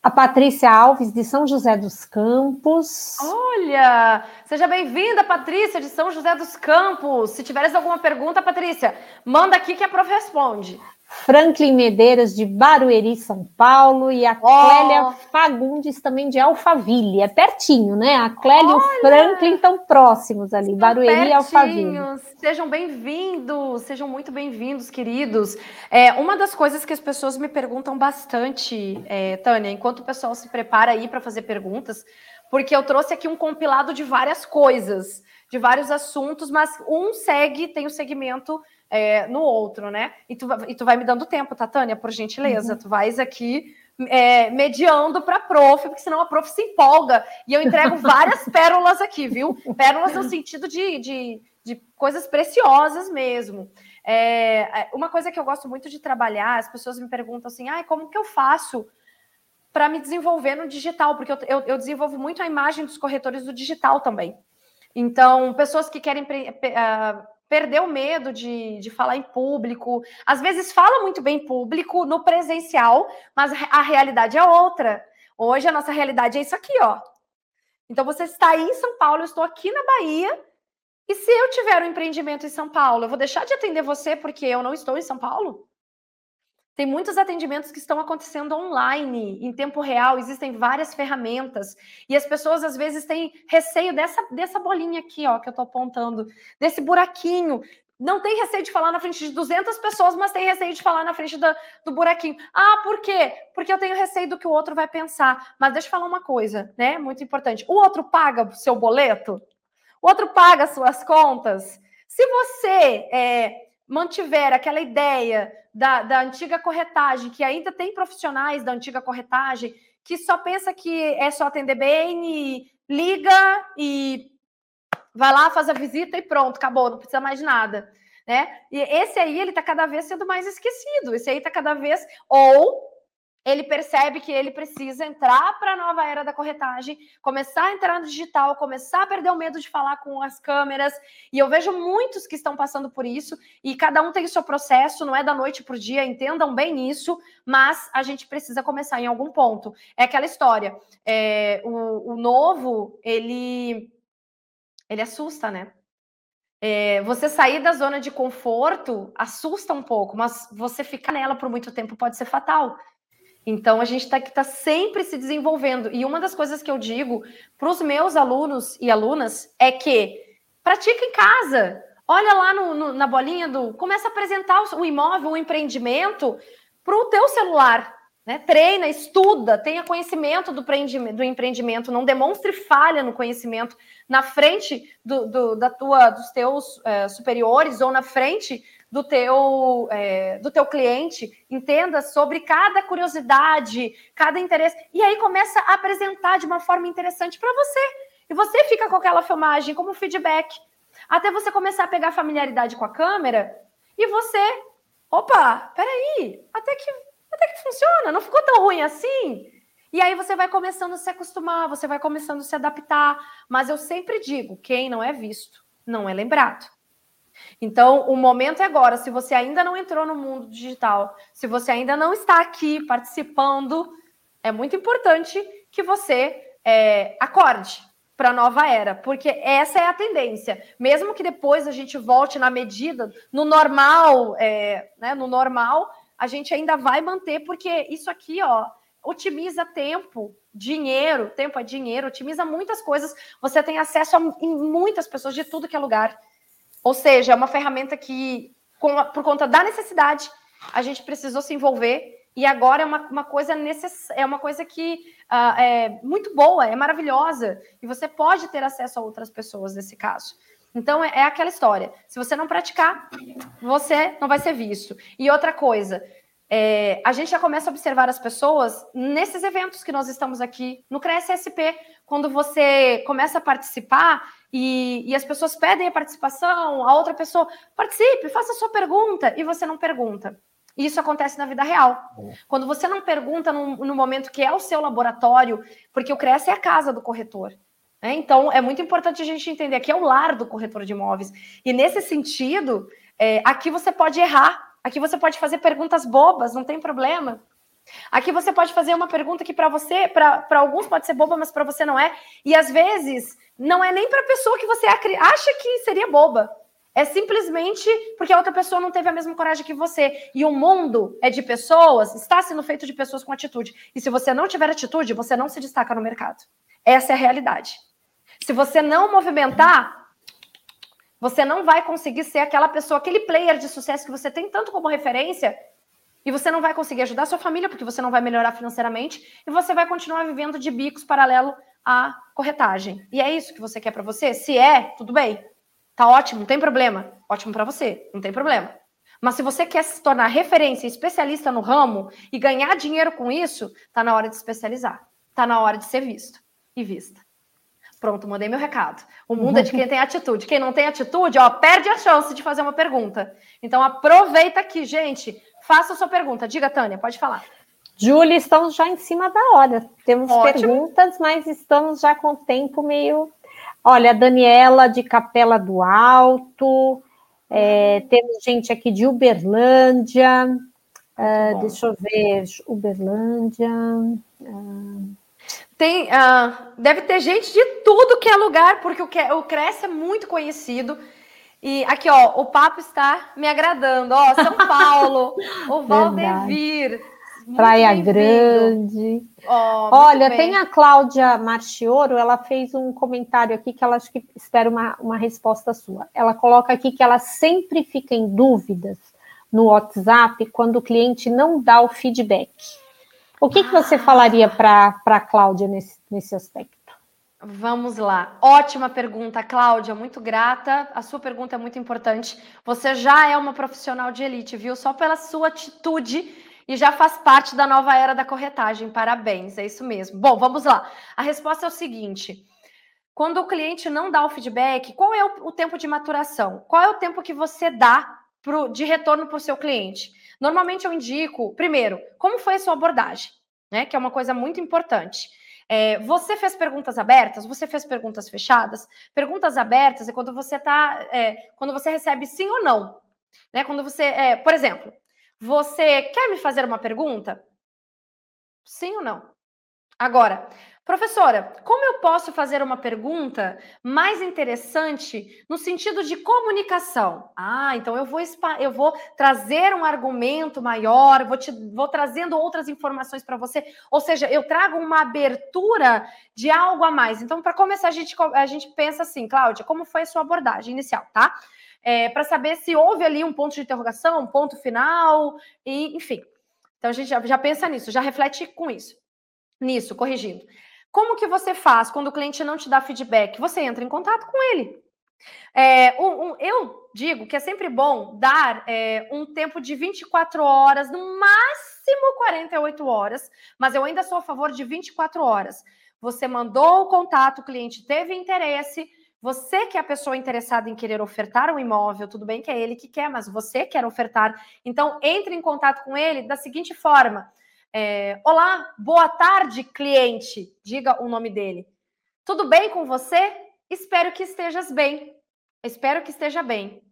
a Patrícia Alves, de São José dos Campos. Olha, seja bem-vinda, Patrícia, de São José dos Campos. Se tiveres alguma pergunta, Patrícia, manda aqui que a prof responde. Franklin Medeiros, de Barueri, São Paulo, e a oh. Clélia Fagundes, também de Alphaville. É pertinho, né? A Clélia Olha. e o Franklin estão próximos ali, estão Barueri pertinhos. e Alphaville. Sejam bem-vindos, sejam muito bem-vindos, queridos. É, uma das coisas que as pessoas me perguntam bastante, é, Tânia, enquanto o pessoal se prepara aí para fazer perguntas, porque eu trouxe aqui um compilado de várias coisas, de vários assuntos, mas um segue, tem o segmento é, no outro, né? E tu, e tu vai me dando tempo, tá, Tânia, por gentileza. Uhum. Tu vais aqui é, mediando para a prof, porque senão a prof se empolga. E eu entrego várias pérolas aqui, viu? Pérolas no sentido de, de, de coisas preciosas mesmo. É, é uma coisa que eu gosto muito de trabalhar, as pessoas me perguntam assim, ah, como que eu faço para me desenvolver no digital? Porque eu, eu, eu desenvolvo muito a imagem dos corretores do digital também. Então, pessoas que querem uh, perdeu o medo de, de falar em público. Às vezes fala muito bem em público no presencial, mas a realidade é outra. Hoje a nossa realidade é isso aqui, ó. Então você está aí em São Paulo, eu estou aqui na Bahia. E se eu tiver um empreendimento em São Paulo, eu vou deixar de atender você porque eu não estou em São Paulo? Tem muitos atendimentos que estão acontecendo online, em tempo real, existem várias ferramentas. E as pessoas às vezes têm receio dessa, dessa bolinha aqui, ó, que eu estou apontando, desse buraquinho. Não tem receio de falar na frente de 200 pessoas, mas tem receio de falar na frente do, do buraquinho. Ah, por quê? Porque eu tenho receio do que o outro vai pensar. Mas deixa eu falar uma coisa, né? Muito importante. O outro paga o seu boleto? O outro paga as suas contas? Se você é, mantiver aquela ideia da, da antiga corretagem, que ainda tem profissionais da antiga corretagem, que só pensa que é só atender bem e liga e vai lá, faz a visita e pronto, acabou, não precisa mais de nada. Né? E esse aí, ele está cada vez sendo mais esquecido. Esse aí está cada vez. Ou ele percebe que ele precisa entrar para a nova era da corretagem, começar a entrar no digital, começar a perder o medo de falar com as câmeras. E eu vejo muitos que estão passando por isso, e cada um tem o seu processo, não é da noite para o dia, entendam bem isso, mas a gente precisa começar em algum ponto. É aquela história: é, o, o novo, ele, ele assusta, né? É, você sair da zona de conforto assusta um pouco, mas você ficar nela por muito tempo pode ser fatal. Então, a gente está tá sempre se desenvolvendo. E uma das coisas que eu digo para os meus alunos e alunas é que pratica em casa. Olha lá no, no, na bolinha do. Começa a apresentar o, o imóvel, o empreendimento para o teu celular. Né? Treina, estuda, tenha conhecimento do, do empreendimento, não demonstre falha no conhecimento na frente do, do da tua, dos teus é, superiores ou na frente do teu, é, do teu cliente, entenda sobre cada curiosidade, cada interesse, e aí começa a apresentar de uma forma interessante para você. E você fica com aquela filmagem como feedback, até você começar a pegar familiaridade com a câmera, e você, opa, peraí, até que, até que funciona, não ficou tão ruim assim. E aí você vai começando a se acostumar, você vai começando a se adaptar. Mas eu sempre digo: quem não é visto, não é lembrado. Então, o momento é agora. Se você ainda não entrou no mundo digital, se você ainda não está aqui participando, é muito importante que você é, acorde para a nova era, porque essa é a tendência. Mesmo que depois a gente volte na medida, no normal, é, né, no normal, a gente ainda vai manter, porque isso aqui, ó, otimiza tempo, dinheiro, tempo é dinheiro, otimiza muitas coisas. Você tem acesso a muitas pessoas de tudo que é lugar. Ou seja, é uma ferramenta que, por conta da necessidade, a gente precisou se envolver e agora é uma, uma coisa necess... é uma coisa que uh, é muito boa, é maravilhosa e você pode ter acesso a outras pessoas nesse caso. Então é, é aquela história. Se você não praticar, você não vai ser visto. E outra coisa, é, a gente já começa a observar as pessoas nesses eventos que nós estamos aqui no CRESSP, quando você começa a participar e, e, as pessoas pedem a participação, a outra pessoa participe, faça a sua pergunta e você não pergunta. E isso acontece na vida real. Quando você não pergunta no, no, momento que é o seu laboratório, porque o CRES é a casa do corretor. Né? Então, é muito importante a gente entender que é o lar do corretor de imóveis. E nesse sentido, é, aqui você pode errar, aqui você pode fazer perguntas bobas, não tem problema. Aqui você pode fazer uma pergunta que para você, para alguns pode ser boba, mas para você não é. E às vezes não é nem para a pessoa que você acha que seria boba. É simplesmente porque a outra pessoa não teve a mesma coragem que você. E o mundo é de pessoas, está sendo feito de pessoas com atitude. E se você não tiver atitude, você não se destaca no mercado. Essa é a realidade. Se você não movimentar, você não vai conseguir ser aquela pessoa, aquele player de sucesso que você tem tanto como referência e você não vai conseguir ajudar sua família, porque você não vai melhorar financeiramente, e você vai continuar vivendo de bicos paralelo à corretagem. E é isso que você quer para você? Se é, tudo bem. Tá ótimo, não tem problema. Ótimo para você, não tem problema. Mas se você quer se tornar referência, especialista no ramo e ganhar dinheiro com isso, tá na hora de especializar. Tá na hora de ser visto e vista. Pronto, mandei meu recado. O mundo é de quem tem atitude. Quem não tem atitude, ó, perde a chance de fazer uma pergunta. Então aproveita aqui, gente. Faça a sua pergunta. Diga, Tânia, pode falar. Júlia, estamos já em cima da hora. Temos Ótimo. perguntas, mas estamos já com o tempo meio. Olha, Daniela de Capela do Alto, é, temos gente aqui de Uberlândia. Uh, deixa eu ver, Uberlândia. Uh... Tem, uh, deve ter gente de tudo que é lugar, porque o, que, o Cresce é muito conhecido. E aqui, ó, o papo está me agradando. Ó, São Paulo, o Valdevir. Praia Grande. Oh, Olha, bem. tem a Cláudia Marchioro, ela fez um comentário aqui que ela acho que espera uma, uma resposta sua. Ela coloca aqui que ela sempre fica em dúvidas no WhatsApp quando o cliente não dá o feedback. O que, ah. que você ah. falaria para a Cláudia nesse, nesse aspecto? Vamos lá. Ótima pergunta, Cláudia. Muito grata. A sua pergunta é muito importante. Você já é uma profissional de elite, viu? Só pela sua atitude e já faz parte da nova era da corretagem. Parabéns, é isso mesmo. Bom, vamos lá. A resposta é o seguinte: quando o cliente não dá o feedback, qual é o, tempo de maturação? Qual é o tempo que você dá pro, de retorno para o seu cliente? Normalmente eu indico, primeiro, como foi a sua abordagem? né? Que é uma coisa muito importante. É, você fez perguntas abertas? Você fez perguntas fechadas? Perguntas abertas é quando você tá, é, quando você recebe sim ou não, né? Quando você, é, por exemplo, você quer me fazer uma pergunta? Sim ou não? Agora, Professora, como eu posso fazer uma pergunta mais interessante no sentido de comunicação? Ah, então eu vou, eu vou trazer um argumento maior, vou, te, vou trazendo outras informações para você, ou seja, eu trago uma abertura de algo a mais. Então, para começar, a gente, a gente pensa assim, Cláudia, como foi a sua abordagem inicial, tá? É, para saber se houve ali um ponto de interrogação, um ponto final, e enfim. Então a gente já, já pensa nisso, já reflete com isso. Nisso, corrigindo. Como que você faz quando o cliente não te dá feedback? Você entra em contato com ele. É, um, um, eu digo que é sempre bom dar é, um tempo de 24 horas, no máximo 48 horas, mas eu ainda sou a favor de 24 horas. Você mandou o contato, o cliente teve interesse, você que é a pessoa interessada em querer ofertar um imóvel, tudo bem que é ele que quer, mas você quer ofertar. Então, entre em contato com ele da seguinte forma: é, Olá, boa tarde, cliente. Diga o nome dele. Tudo bem com você? Espero que estejas bem. Espero que esteja bem.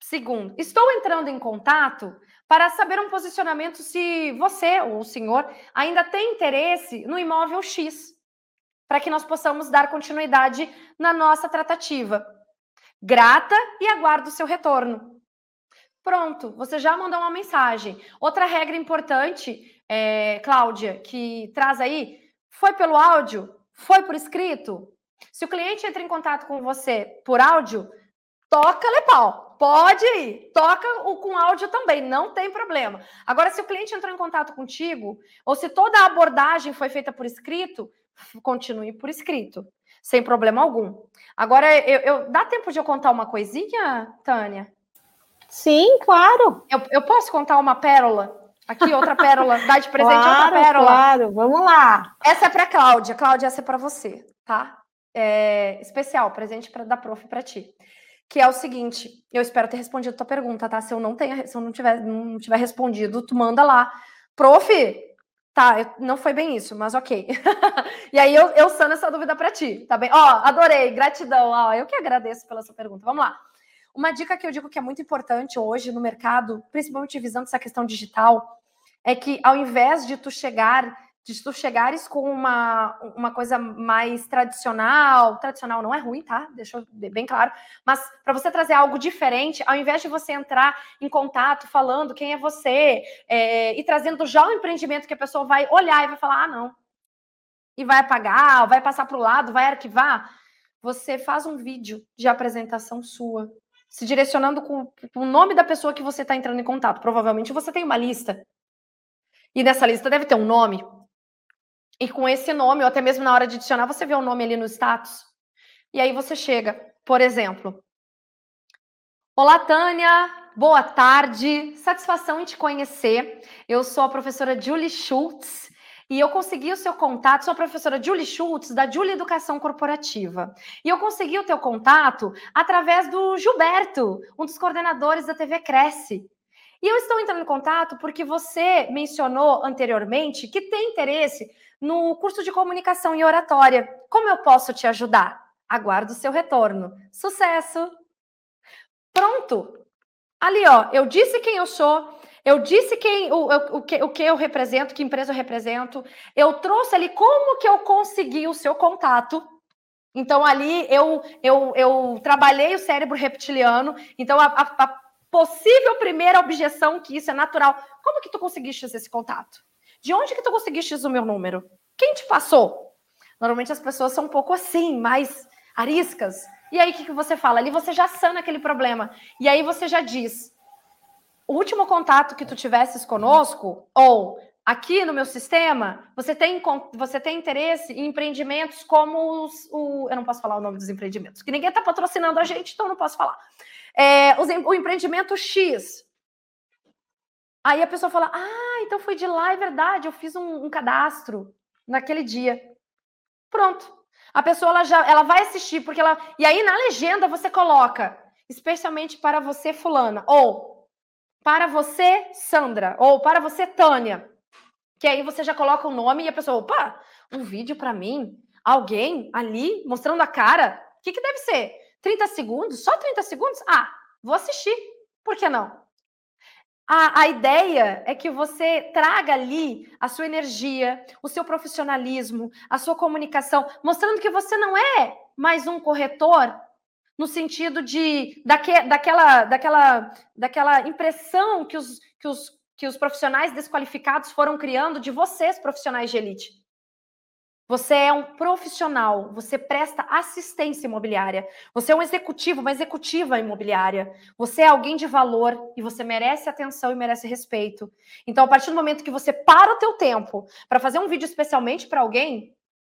Segundo, estou entrando em contato para saber um posicionamento se você ou o senhor ainda tem interesse no imóvel X, para que nós possamos dar continuidade na nossa tratativa. Grata e aguardo o seu retorno. Pronto, você já mandou uma mensagem. Outra regra importante, é, Cláudia, que traz aí, foi pelo áudio? Foi por escrito? Se o cliente entra em contato com você por áudio, toca lepau. Pode ir, toca o com áudio também, não tem problema. Agora, se o cliente entrou em contato contigo, ou se toda a abordagem foi feita por escrito, continue por escrito, sem problema algum. Agora, eu, eu dá tempo de eu contar uma coisinha, Tânia? Sim, claro. Eu, eu posso contar uma pérola? Aqui, outra pérola. Dá de presente claro, outra pérola. Claro, vamos lá. Essa é para Cláudia. Cláudia, essa é para você, tá? É especial, presente para da prof para ti. Que é o seguinte, eu espero ter respondido a tua pergunta, tá? Se eu não tenha, se eu não tiver, não tiver respondido, tu manda lá. Prof, tá, não foi bem isso, mas ok. e aí eu, eu sano essa dúvida para ti, tá bem? Ó, adorei, gratidão. Ó, eu que agradeço pela sua pergunta. Vamos lá. Uma dica que eu digo que é muito importante hoje no mercado, principalmente visando essa questão digital, é que ao invés de tu chegar, de tu chegares com uma, uma coisa mais tradicional, tradicional não é ruim, tá? Deixa eu bem claro, mas para você trazer algo diferente, ao invés de você entrar em contato falando quem é você é, e trazendo já o empreendimento que a pessoa vai olhar e vai falar, ah, não, e vai apagar, vai passar para o lado, vai arquivar, você faz um vídeo de apresentação sua se direcionando com, com o nome da pessoa que você está entrando em contato. Provavelmente você tem uma lista. E nessa lista deve ter um nome. E com esse nome, ou até mesmo na hora de adicionar, você vê o nome ali no status. E aí você chega, por exemplo. Olá, Tânia. Boa tarde. Satisfação em te conhecer. Eu sou a professora Julie Schultz e eu consegui o seu contato, sou a professora Julie Schultz, da Julie Educação Corporativa. E eu consegui o teu contato através do Gilberto, um dos coordenadores da TV Cresce. E eu estou entrando em contato porque você mencionou anteriormente que tem interesse no curso de comunicação e oratória. Como eu posso te ajudar? Aguardo o seu retorno. Sucesso! Pronto! Ali, ó, eu disse quem eu sou, eu disse quem, o, o, o, que, o que eu represento, que empresa eu represento. Eu trouxe ali como que eu consegui o seu contato. Então, ali eu, eu, eu trabalhei o cérebro reptiliano. Então, a, a, a possível primeira objeção que isso é natural. Como que tu conseguiste esse contato? De onde que tu conseguiste o meu número? Quem te passou? Normalmente as pessoas são um pouco assim, mais ariscas. E aí, o que, que você fala? Ali você já sana aquele problema. E aí você já diz: o último contato que tu tivesses conosco, ou aqui no meu sistema, você tem, você tem interesse em empreendimentos como os, o. Eu não posso falar o nome dos empreendimentos, que ninguém está patrocinando a gente, então não posso falar. É, os, o empreendimento X. Aí a pessoa fala: Ah, então foi de lá, é verdade, eu fiz um, um cadastro naquele dia. Pronto. A pessoa ela já ela vai assistir, porque ela. E aí na legenda você coloca, especialmente para você, fulana, ou para você, Sandra, ou para você, Tânia. Que aí você já coloca o nome e a pessoa, opa, um vídeo para mim? Alguém ali mostrando a cara? O que, que deve ser? 30 segundos? Só 30 segundos? Ah, vou assistir. Por que não? A, a, ideia é que você traga ali a sua energia, o seu profissionalismo, a sua comunicação, mostrando que você não é mais um corretor no sentido de daque, daquela, daquela, daquela impressão que os, que, os, que os profissionais desqualificados foram criando de vocês, profissionais de elite. Você é um profissional, você presta assistência imobiliária. Você é um executivo, uma executiva imobiliária. Você é alguém de valor e você merece atenção e merece respeito. Então, a partir do momento que você para o teu tempo para fazer um vídeo especialmente para alguém,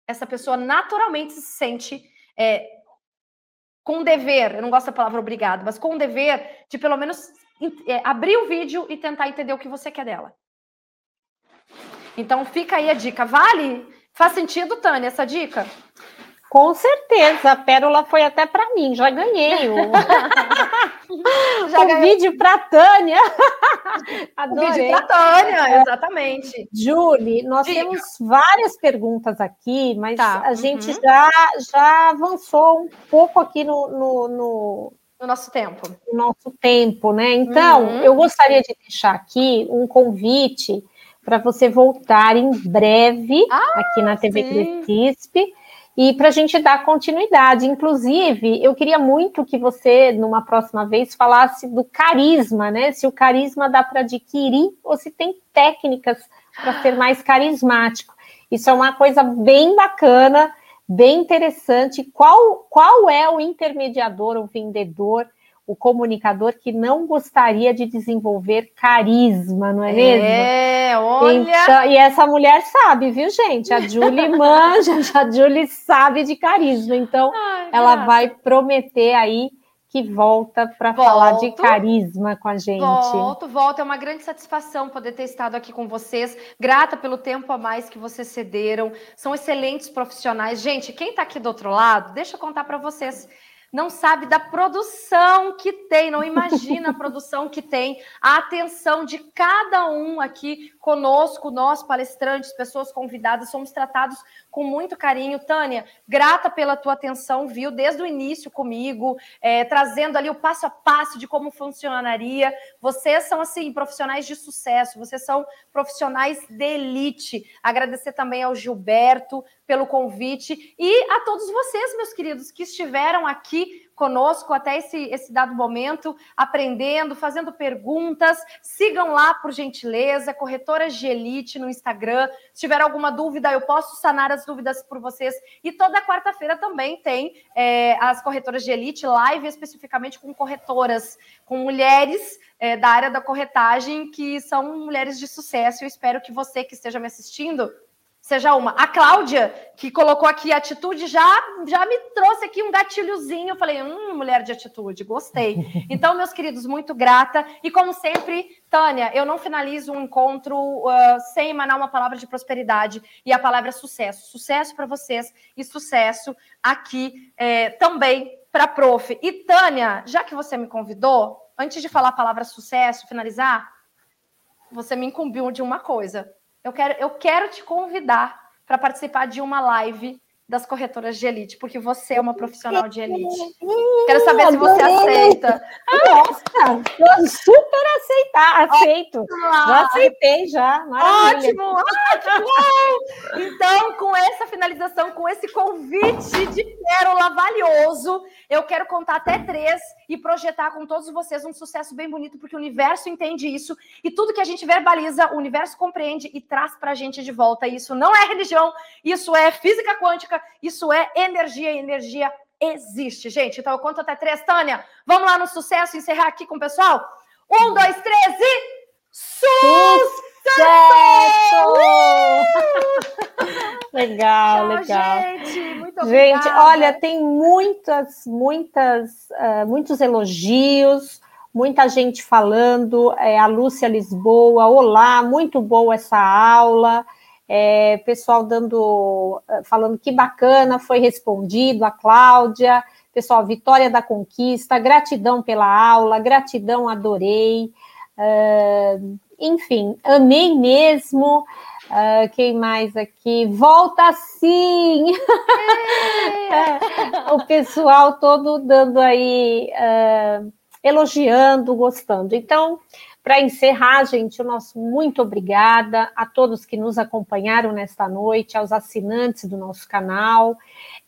essa pessoa naturalmente se sente é, com dever, eu não gosto da palavra obrigado, mas com dever de pelo menos abrir o vídeo e tentar entender o que você quer dela. Então fica aí a dica. Vale? Faz sentido, Tânia, essa dica? Com certeza, a pérola foi até para mim, já ganhei o, já o vídeo para Tânia. Adorei. O vídeo para Tânia, exatamente. Julie, nós Diga. temos várias perguntas aqui, mas tá. a gente uhum. já, já avançou um pouco aqui no, no, no no nosso tempo. No nosso tempo, né? Então, uhum. eu gostaria de deixar aqui um convite para você voltar em breve ah, aqui na TV Crescisp e para a gente dar continuidade. Inclusive, eu queria muito que você, numa próxima vez, falasse do carisma, né? Se o carisma dá para adquirir ou se tem técnicas para ser mais carismático. Isso é uma coisa bem bacana, bem interessante. Qual, qual é o intermediador, o vendedor o comunicador que não gostaria de desenvolver carisma, não é mesmo? É, olha. Então, e essa mulher sabe, viu, gente? A Julie manja, a Julie sabe de carisma, então Ai, ela vai prometer aí que volta para falar de carisma com a gente. Volto, volto. É uma grande satisfação poder ter estado aqui com vocês. Grata pelo tempo a mais que vocês cederam. São excelentes profissionais. Gente, quem está aqui do outro lado, deixa eu contar para vocês não sabe da produção que tem, não imagina a produção que tem, a atenção de cada um aqui conosco, nós palestrantes, pessoas convidadas, somos tratados com muito carinho. Tânia, grata pela tua atenção, viu, desde o início comigo, é, trazendo ali o passo a passo de como funcionaria. Vocês são, assim, profissionais de sucesso, vocês são profissionais de elite. Agradecer também ao Gilberto pelo convite e a todos vocês, meus queridos, que estiveram aqui conosco até esse, esse dado momento, aprendendo, fazendo perguntas. Sigam lá, por gentileza, Corretoras de Elite no Instagram. Se tiver alguma dúvida, eu posso sanar as dúvidas por vocês. E toda quarta-feira também tem é, as Corretoras de Elite live, especificamente com corretoras, com mulheres é, da área da corretagem que são mulheres de sucesso. Eu espero que você que esteja me assistindo seja uma. A Cláudia, que colocou aqui atitude, já, já me trouxe aqui um gatilhozinho. Eu falei, hum, mulher de atitude, gostei. Então, meus queridos, muito grata. E como sempre, Tânia, eu não finalizo um encontro uh, sem emanar uma palavra de prosperidade. E a palavra é sucesso. Sucesso para vocês e sucesso aqui é, também para a prof. E Tânia, já que você me convidou, antes de falar a palavra sucesso, finalizar, você me incumbiu de uma coisa eu quero, eu quero te convidar para participar de uma live das corretoras de elite, porque você é uma profissional de elite. Quero saber se você aceita. Nossa, super aceitar, aceito. Já aceitei já. Maravilha. Ótimo, ótimo. Então, com essa finalização, com esse convite de pérola valioso, eu quero contar até três e projetar com todos vocês um sucesso bem bonito, porque o universo entende isso e tudo que a gente verbaliza, o universo compreende e traz para a gente de volta. Isso não é religião, isso é física quântica, isso é energia e energia existe, gente. Então eu conto até três, Tânia. Vamos lá no sucesso, encerrar aqui com o pessoal? Um, dois, três e. Sucesso! legal, Tchau, legal. Gente, muito obrigada. Gente, olha, tem muitas, muitas, uh, muitos elogios, muita gente falando. É, a Lúcia Lisboa, olá, muito boa essa aula. É, pessoal dando, ah, falando que bacana, foi respondido, a Cláudia, pessoal, Vitória da Conquista, gratidão pela aula, gratidão, adorei. Uh, enfim, amei mesmo. Uh, quem mais aqui? Volta sim! O pessoal todo dando aí, uh, elogiando, gostando. Então, para encerrar, gente, o nosso muito obrigada a todos que nos acompanharam nesta noite, aos assinantes do nosso canal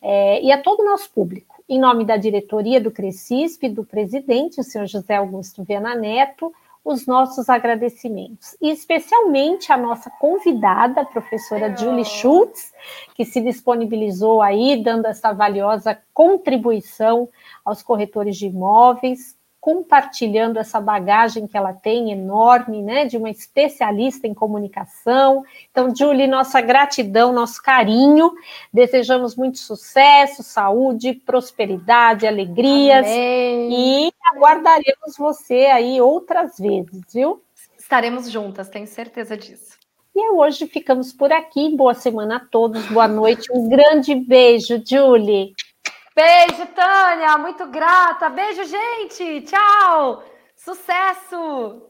é, e a todo o nosso público. Em nome da diretoria do Crescisp, do presidente, o senhor José Augusto Viana Neto, os nossos agradecimentos, e especialmente a nossa convidada, a professora Julie Schultz, que se disponibilizou aí, dando essa valiosa contribuição aos corretores de imóveis, compartilhando essa bagagem que ela tem enorme, né, de uma especialista em comunicação. Então, Julie, nossa gratidão, nosso carinho. Desejamos muito sucesso, saúde, prosperidade, alegrias Amém. e aguardaremos você aí outras vezes, viu? Estaremos juntas, tenho certeza disso. E hoje ficamos por aqui. Boa semana a todos, boa noite. Um grande beijo, Julie. Beijo, Tânia. Muito grata. Beijo, gente. Tchau. Sucesso.